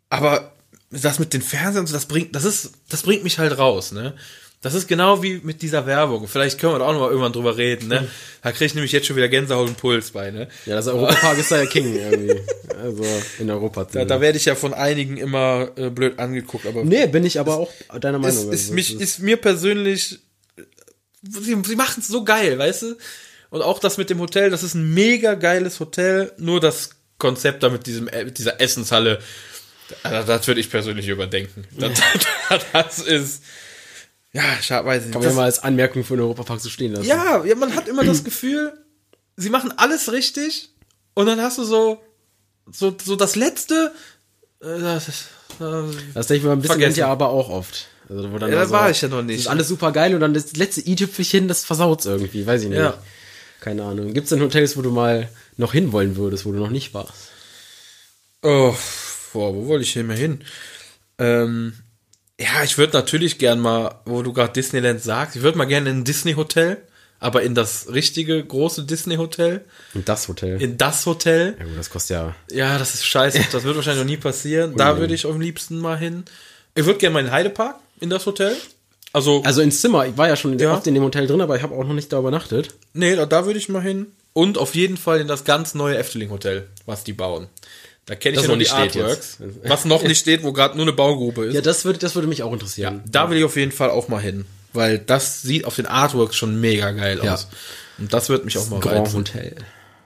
Aber das mit den Fernsehern das bringt, das ist, das bringt mich halt raus, ne? Das ist genau wie mit dieser Werbung. Vielleicht können wir da auch noch mal irgendwann drüber reden, ne? Da kriege ich nämlich jetzt schon wieder Gänsehaut und Puls bei, ne? Ja, das Europapark ist da ja King irgendwie. Also in Europa. Da, da werde ich ja von einigen immer äh, blöd angeguckt, aber nee, bin ich aber auch deiner ist, Meinung. ist, Also, mich, ist mir persönlich, sie, sie machen es so geil, weißt du? Und auch das mit dem Hotel, das ist ein mega geiles Hotel, nur das Konzept da mit diesem, äh, mit dieser Essenshalle, das, das würde ich persönlich überdenken. Das, das ist, ja, ich hab- weiß nicht. kann man ja mal als Anmerkung für den Europapark so stehen lassen. ja, ja, man hat immer das Gefühl, sie machen alles richtig und dann hast du so, so, so das letzte, äh, das, äh, Das denke ich mir ein bisschen Vergessen. ja aber auch oft. Also, wo dann Ja, da so, war ich ja noch nicht. Das ist alles super geil und dann das letzte i-Tüpfelchen, das versaut's irgendwie, weiß ich nicht. Ja. Keine Ahnung. Gibt's denn Hotels, wo du mal noch hinwollen würdest, wo du noch nicht warst? Oh, boah, wo wollte ich hier mal hin? Ähm, ja, ich würde natürlich gern mal, wo du gerade Disneyland sagst, ich würde mal gerne in ein Disney-Hotel, aber in das richtige große Disney-Hotel, Und das Hotel. in das Hotel. ja gut, das kostet ja. Ja, das ist scheiße, das wird wahrscheinlich noch nie passieren. Da würde ich am liebsten mal hin. Ich würde gerne mal in den Heidepark, in das Hotel. Also, Also ins Zimmer, ich war ja schon Ja. oft in dem Hotel drin, aber ich habe auch noch nicht da übernachtet. nee, da, da würde ich mal hin. Und auf jeden Fall in das ganz neue Efteling-Hotel, was die bauen. Da kenne ich Das ja noch die nicht steht Artworks. jetzt. Was noch nicht steht, wo gerade nur eine Baugrube ist. Ja, das würde, das würde mich auch interessieren. Da will ich auf jeden Fall auch mal hin. Weil das sieht auf den Artworks schon mega geil Ja. aus. Und das wird mich auch mal Grand reizen. Hotel.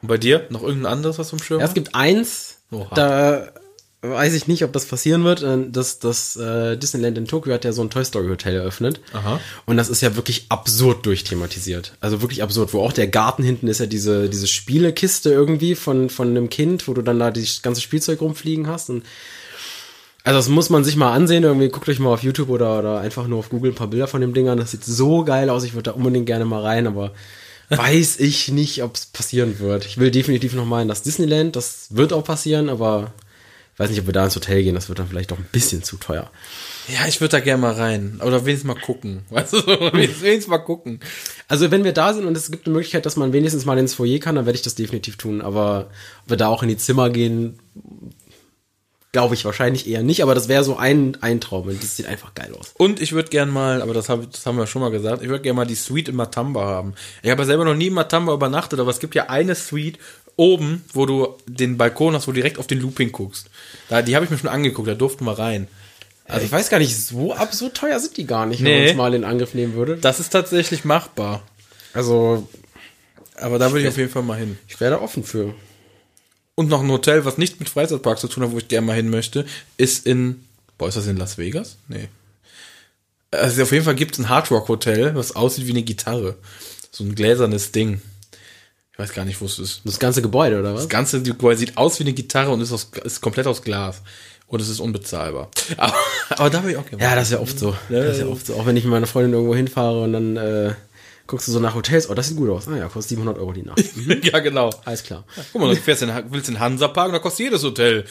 Und bei dir? Noch irgendein anderes, was du im Schirm Ja, es gibt eins, Oha. da weiß ich nicht, ob das passieren wird. Äh, Das, das äh, Disneyland in Tokio hat ja so ein Toy Story Hotel eröffnet. Aha. Und das ist ja wirklich absurd durchthematisiert. Also wirklich absurd, wo auch der Garten hinten ist ja diese, diese Spielekiste irgendwie von, von einem Kind, wo du dann da das ganze Spielzeug rumfliegen hast. Und also das muss man sich mal ansehen. Irgendwie guckt euch mal auf YouTube oder, oder einfach nur auf Google ein paar Bilder von dem Ding an. Das sieht so geil aus. Ich würde da unbedingt gerne mal rein, aber weiß ich nicht, ob es passieren wird. Ich will definitiv noch mal in das Disneyland. Das wird auch passieren, aber weiß nicht, ob wir da ins Hotel gehen. Das wird dann vielleicht doch ein bisschen zu teuer. Ja, ich würde da gerne mal rein. Oder wenigstens mal gucken. Weißt du, wenigstens wenigstens mal gucken. Also wenn wir da sind und es gibt eine Möglichkeit, dass man wenigstens mal ins Foyer kann, dann werde ich das definitiv tun. Aber ob wir da auch in die Zimmer gehen, glaube ich wahrscheinlich eher nicht. Aber das wäre so ein, ein Traum. Und das sieht einfach geil aus. Und ich würde gern mal, aber das, hab, das haben wir schon mal gesagt, ich würde gerne mal die Suite in Matamba haben. Ich habe ja selber noch nie in Matamba übernachtet, aber es gibt ja eine Suite, oben, wo du den Balkon hast, wo du direkt auf den Looping guckst. Da, die habe ich mir schon angeguckt, da durften wir rein. Also ich weiß gar nicht, so absurd teuer sind die gar nicht, wenn Nee. man es mal in Angriff nehmen würde. Das ist tatsächlich machbar. Also Aber da würde ich auf jeden Fall mal hin. ich wäre da offen für. Und noch ein Hotel, was nicht mit Freizeitpark zu tun hat, wo ich gerne mal hin möchte, ist in, boah, ist das in Las Vegas? Nee. Also auf jeden Fall gibt es ein Hardrock Hotel, was aussieht wie eine Gitarre. So ein gläsernes Ding. Ich weiß gar nicht, wo es ist. Das ganze Gebäude, oder was? Das ganze Gebäude sieht aus wie eine Gitarre und ist, aus, ist komplett aus Glas. Und es ist unbezahlbar. Aber, aber da will ich auch gerne. Ja, das ist ja oft so. Das ist ja oft so. Auch wenn ich mit meiner Freundin irgendwo hinfahre und dann äh, guckst du so nach Hotels, oh, das sieht gut aus. Ah ja, kostet 700 Euro die Nacht. ja, genau. Alles klar. Guck mal, du fährst in, willst in den Hansa-Park und da kostet jedes Hotel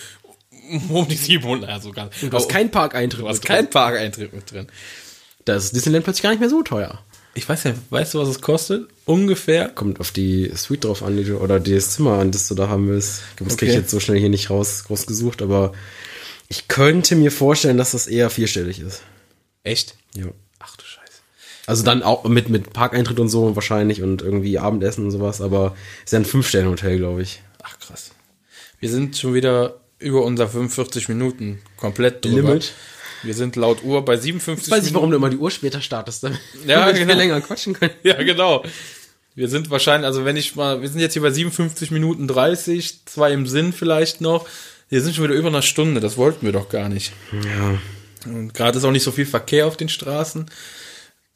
um die 700. Also ganz, Du hast keinen Parkeintritt. du hast mit keinen Parkeintritt mit drin. drin. Da ist Disneyland plötzlich gar nicht mehr so teuer. Ich weiß ja, weißt du, was es kostet? Ungefähr. Kommt auf die Suite drauf an, die du, oder das Zimmer an, das du da haben willst. Das krieg ich Okay. jetzt so schnell hier nicht raus, rausgesucht, aber ich könnte mir vorstellen, dass das eher vierstellig ist. Echt? Ja. Ach du Scheiße. Also dann auch mit, mit Parkeintritt und so wahrscheinlich und irgendwie Abendessen und sowas, aber ist ja ein Fünf-Sterne-Hotel, glaube ich. Ach krass. Wir sind schon wieder über unser 45 Minuten komplett drüber. Limit. Wir sind laut Uhr bei 57 Ich weiß nicht, Minuten. warum du immer die Uhr später startest, damit Ja, damit genau. wir länger quatschen können. Ja, genau. Wir sind wahrscheinlich, also wenn ich mal, wir sind jetzt hier bei 57 Minuten 30, zwei im Sinn vielleicht noch. Wir sind schon wieder über einer Stunde, das wollten wir doch gar nicht. Ja. Und gerade ist auch nicht so viel Verkehr auf den Straßen.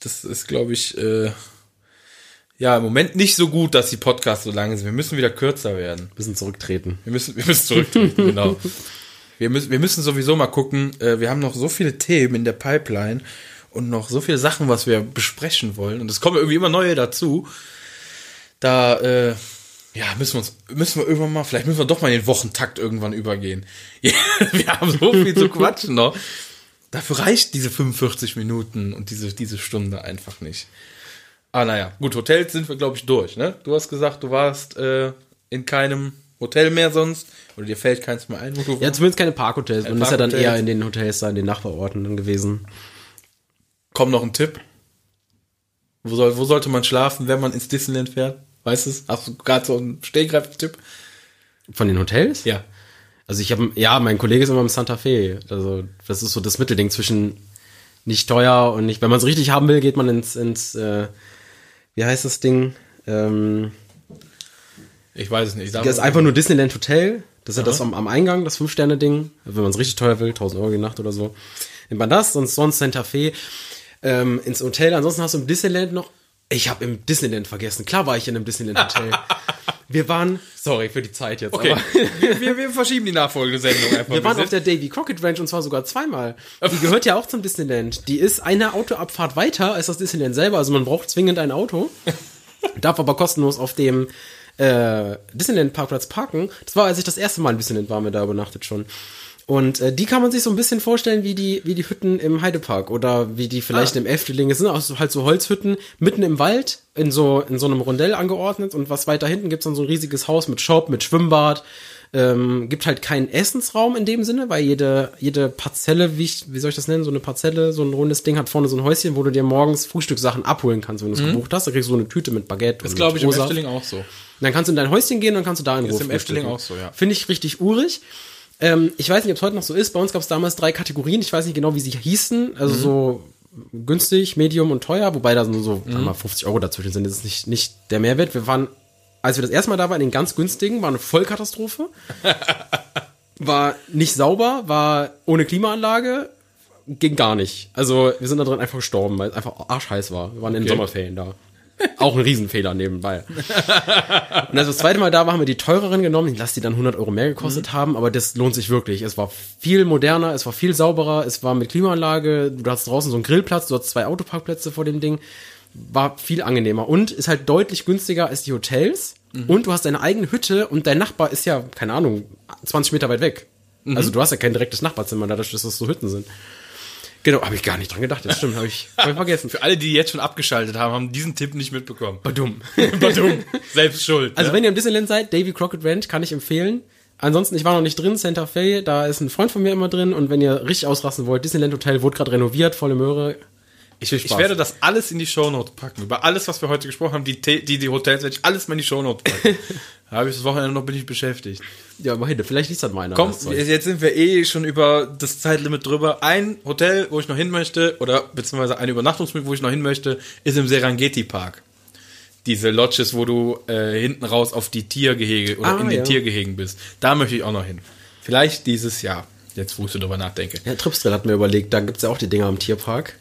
Das ist, glaube ich, äh, ja, im Moment nicht so gut, dass die Podcasts so lange sind. Wir müssen wieder kürzer werden. Bisschen zurücktreten. Wir müssen, wir müssen zurücktreten, genau. Wir müssen, wir müssen sowieso mal gucken. Äh, wir haben noch so viele Themen in der Pipeline und noch so viele Sachen, was wir besprechen wollen. Und es kommen irgendwie immer neue dazu. Da, äh, ja, müssen wir uns, müssen wir irgendwann mal, vielleicht müssen wir doch mal in den Wochentakt irgendwann übergehen. Wir haben so viel zu quatschen noch. Dafür reicht diese 45 Minuten und diese, diese Stunde einfach nicht. Ah, naja, gut, Hotels sind wir, glaube ich, durch, ne? Du hast gesagt, du warst äh, in keinem Hotel mehr sonst. Oder dir fällt keins mehr ein, wo du Ja, zumindest keine Parkhotels. Man ist ja dann eher in den Hotels da, in den Nachbarorten dann gewesen. Komm noch ein Tipp. Wo, soll, wo sollte man schlafen, wenn man ins Disneyland fährt? Weißt du es? Hast du gerade so einen Stehgreif-Tipp? Von den Hotels? Ja. Also ich habe, ja, mein Kollege ist immer im Santa Fe. Also das ist so das Mittelding zwischen nicht teuer und nicht. Wenn man es richtig haben will, geht man ins, ins äh, wie heißt das Ding? Ähm, Ich weiß es nicht. Das ist einfach nur Disneyland Hotel. Das ist ja das am, am Eingang, das Fünf-Sterne-Ding. Wenn man es richtig teuer will, 1000 Euro die Nacht oder so. Nimmt man das, sonst, sonst Santa Fe ähm, ins Hotel. Ansonsten hast du im Disneyland noch. Ich habe im Disneyland vergessen. Klar war ich in einem Disneyland Hotel. Wir waren, sorry für die Zeit jetzt, Okay, aber wir, wir, wir verschieben die nachfolgende Sendung einfach. wir waren auf der Davy Crockett Ranch und zwar sogar zweimal. Die gehört ja auch zum Disneyland. Die ist eine Autoabfahrt weiter als das Disneyland selber. Also man braucht zwingend ein Auto, darf aber kostenlos auf dem äh, Disneyland Parkplatz parken. Das war, als ich das erste Mal in Disneyland war, mir da übernachtet schon. Und äh, die kann man sich so ein bisschen vorstellen wie die, wie die Hütten im Heidepark oder wie die vielleicht im Efteling. Es sind auch so, halt so Holzhütten mitten im Wald in so, in so einem Rondell angeordnet und was weiter hinten gibt's dann so ein riesiges Haus mit Shop, mit Schwimmbad. Ähm, gibt halt keinen Essensraum in dem Sinne, weil jede, jede Parzelle, wie, ich, wie soll ich das nennen, so eine Parzelle, so ein rundes Ding hat vorne so ein Häuschen, wo du dir morgens Frühstückssachen abholen kannst, wenn du es gebucht hast. Da kriegst du so eine Tüte mit Baguette. Das glaube ich im. Efteling auch so. Dann kannst du in dein Häuschen gehen und kannst du da in Ruhe Ist im Efteling auch so, ja. Finde ich richtig urig. Ähm, ich weiß nicht, ob es heute noch so ist. Bei uns gab es damals drei Kategorien. Ich weiß nicht genau, wie sie hießen. Also so günstig, medium und teuer. Wobei da so sagen wir mal 50 Euro dazwischen sind. Das ist nicht, nicht der Mehrwert. Wir waren, als wir das erste Mal da waren, in den ganz günstigen, war eine Vollkatastrophe. war nicht sauber, war ohne Klimaanlage. Ging gar nicht. Also wir sind da drin einfach gestorben, weil es einfach arschheiß war. Wir waren in den Okay. Sommerferien da. Auch ein Riesenfehler nebenbei. Und als wir das zweite Mal da waren, haben wir die teureren genommen. Ich lasse die dann 100 Euro mehr gekostet haben, aber das lohnt sich wirklich. Es war viel moderner, es war viel sauberer, es war mit Klimaanlage. Du hast draußen so einen Grillplatz, du hast zwei Autoparkplätze vor dem Ding. War viel angenehmer und ist halt deutlich günstiger als die Hotels. Und du hast deine eigene Hütte und dein Nachbar ist ja, keine Ahnung, 20 Meter weit weg. Also du hast ja kein direktes Nachbarzimmer, dadurch, dass das so Hütten sind. Genau, habe ich gar nicht dran gedacht. Das stimmt, habe ich, hab ich vergessen. Für alle, die jetzt schon abgeschaltet haben, haben diesen Tipp nicht mitbekommen. Badum. Badum. Selbst schuld. Also ne? wenn ihr im Disneyland seid, Davy Crockett Ranch kann ich empfehlen. Ansonsten, ich war noch nicht drin, Santa Fe, da ist ein Freund von mir immer drin und wenn ihr richtig ausrasten wollt, Disneyland Hotel wurde gerade renoviert, volle Möhre. Ich, ich werde das alles in die Shownotes packen. Über alles, was wir heute gesprochen haben, die, die, die Hotels, werde ich alles mal in die Shownotes packen. Habe ich das Wochenende noch bin ich beschäftigt. Ja, immerhin, vielleicht liest das mal einer. Komm, jetzt sind wir eh schon über das Zeitlimit drüber. Ein Hotel, wo ich noch hin möchte, oder beziehungsweise eine Übernachtungsmöglichkeit, wo ich noch hin möchte, ist im Serengeti Park. Diese Lodges, wo du äh, hinten raus auf die Tiergehege oder Ah, in den ja. Tiergehegen bist. Da möchte ich auch noch hin. Vielleicht dieses Jahr. Jetzt, wo ich so drüber nachdenke. Ja, Tripsdrill hat mir überlegt, da gibt's ja auch die Dinger am Tierpark.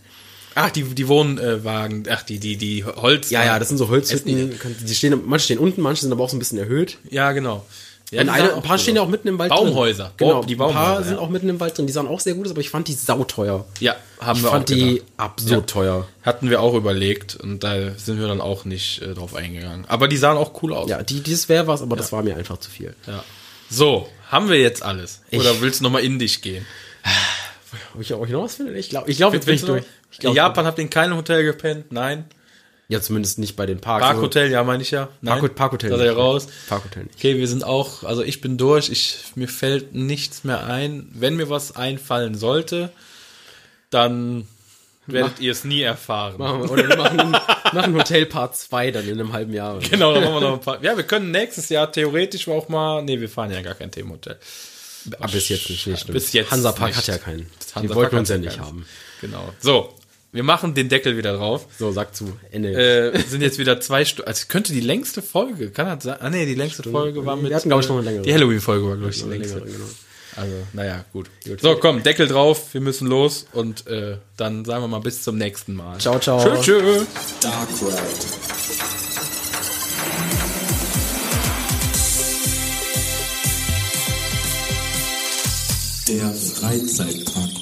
Ach, die, die Wohnwagen, ach, die, die, die Holz. Ja, ja, das sind so Holzhütten. Die stehen, manche stehen unten, manche sind aber auch so ein bisschen erhöht. Ja, genau. Ja, Und eine, ein paar stehen ja auch mitten im Wald Baumhäuser. drin. Genau, Oh, die ein paar Baumhäuser, sind ja. auch mitten im Wald drin. Die sahen auch sehr gut aus, aber ich fand die sauteuer. Ja, haben Ich wir fand auch die gedacht. absurd Ja. teuer. Hatten wir auch überlegt und da sind wir dann auch nicht äh, drauf eingegangen. Aber die sahen auch cool aus. Ja, die, dieses wäre was, aber das war mir einfach zu viel. Ja. So, haben wir jetzt alles? Ich- Oder willst du nochmal in dich gehen? Ob ich, ich noch was finde? Ich glaube, ich glaub, jetzt bin ich durch. Ich in glaub, Japan habt ihr in keinem Hotel gepennt? Nein. Ja, zumindest nicht bei den Parks. Parkhotel, ja, meine ich ja. Nein. Park, Parkhotel. Da nicht. raus. Parkhotel nicht. Okay, wir sind auch, also ich bin durch, ich, mir fällt nichts mehr ein. Wenn mir was einfallen sollte, dann werdet ihr es nie erfahren. Machen wir, oder wir machen, machen Hotel Part 2 dann in einem halben Jahr. Genau, dann machen wir noch ein paar. Ja, wir können nächstes Jahr theoretisch auch mal. Nee, wir fahren ja gar kein Themenhotel. Aber bis jetzt nicht. nicht Bis jetzt Hansa Park nicht. hat ja keinen. Hansa Die Park wollten uns ja nicht keinen. haben. Genau. So, wir machen den Deckel wieder drauf. So, sag zu. Ende. Äh, sind jetzt wieder zwei Stunden. Also könnte die längste Folge, kann das sein? Ah nee, die längste Folge war mit. Wir hatten, glaub ich, noch eine längere. Die Halloween-Folge war, glaube ich, die Längere, längste. genau. Also, naja, gut. So, komm, Deckel drauf, wir müssen los und äh, dann sagen wir mal bis zum nächsten Mal. Ciao, ciao. Tschö, tschö. Dark Ride. Der Freizeitpark.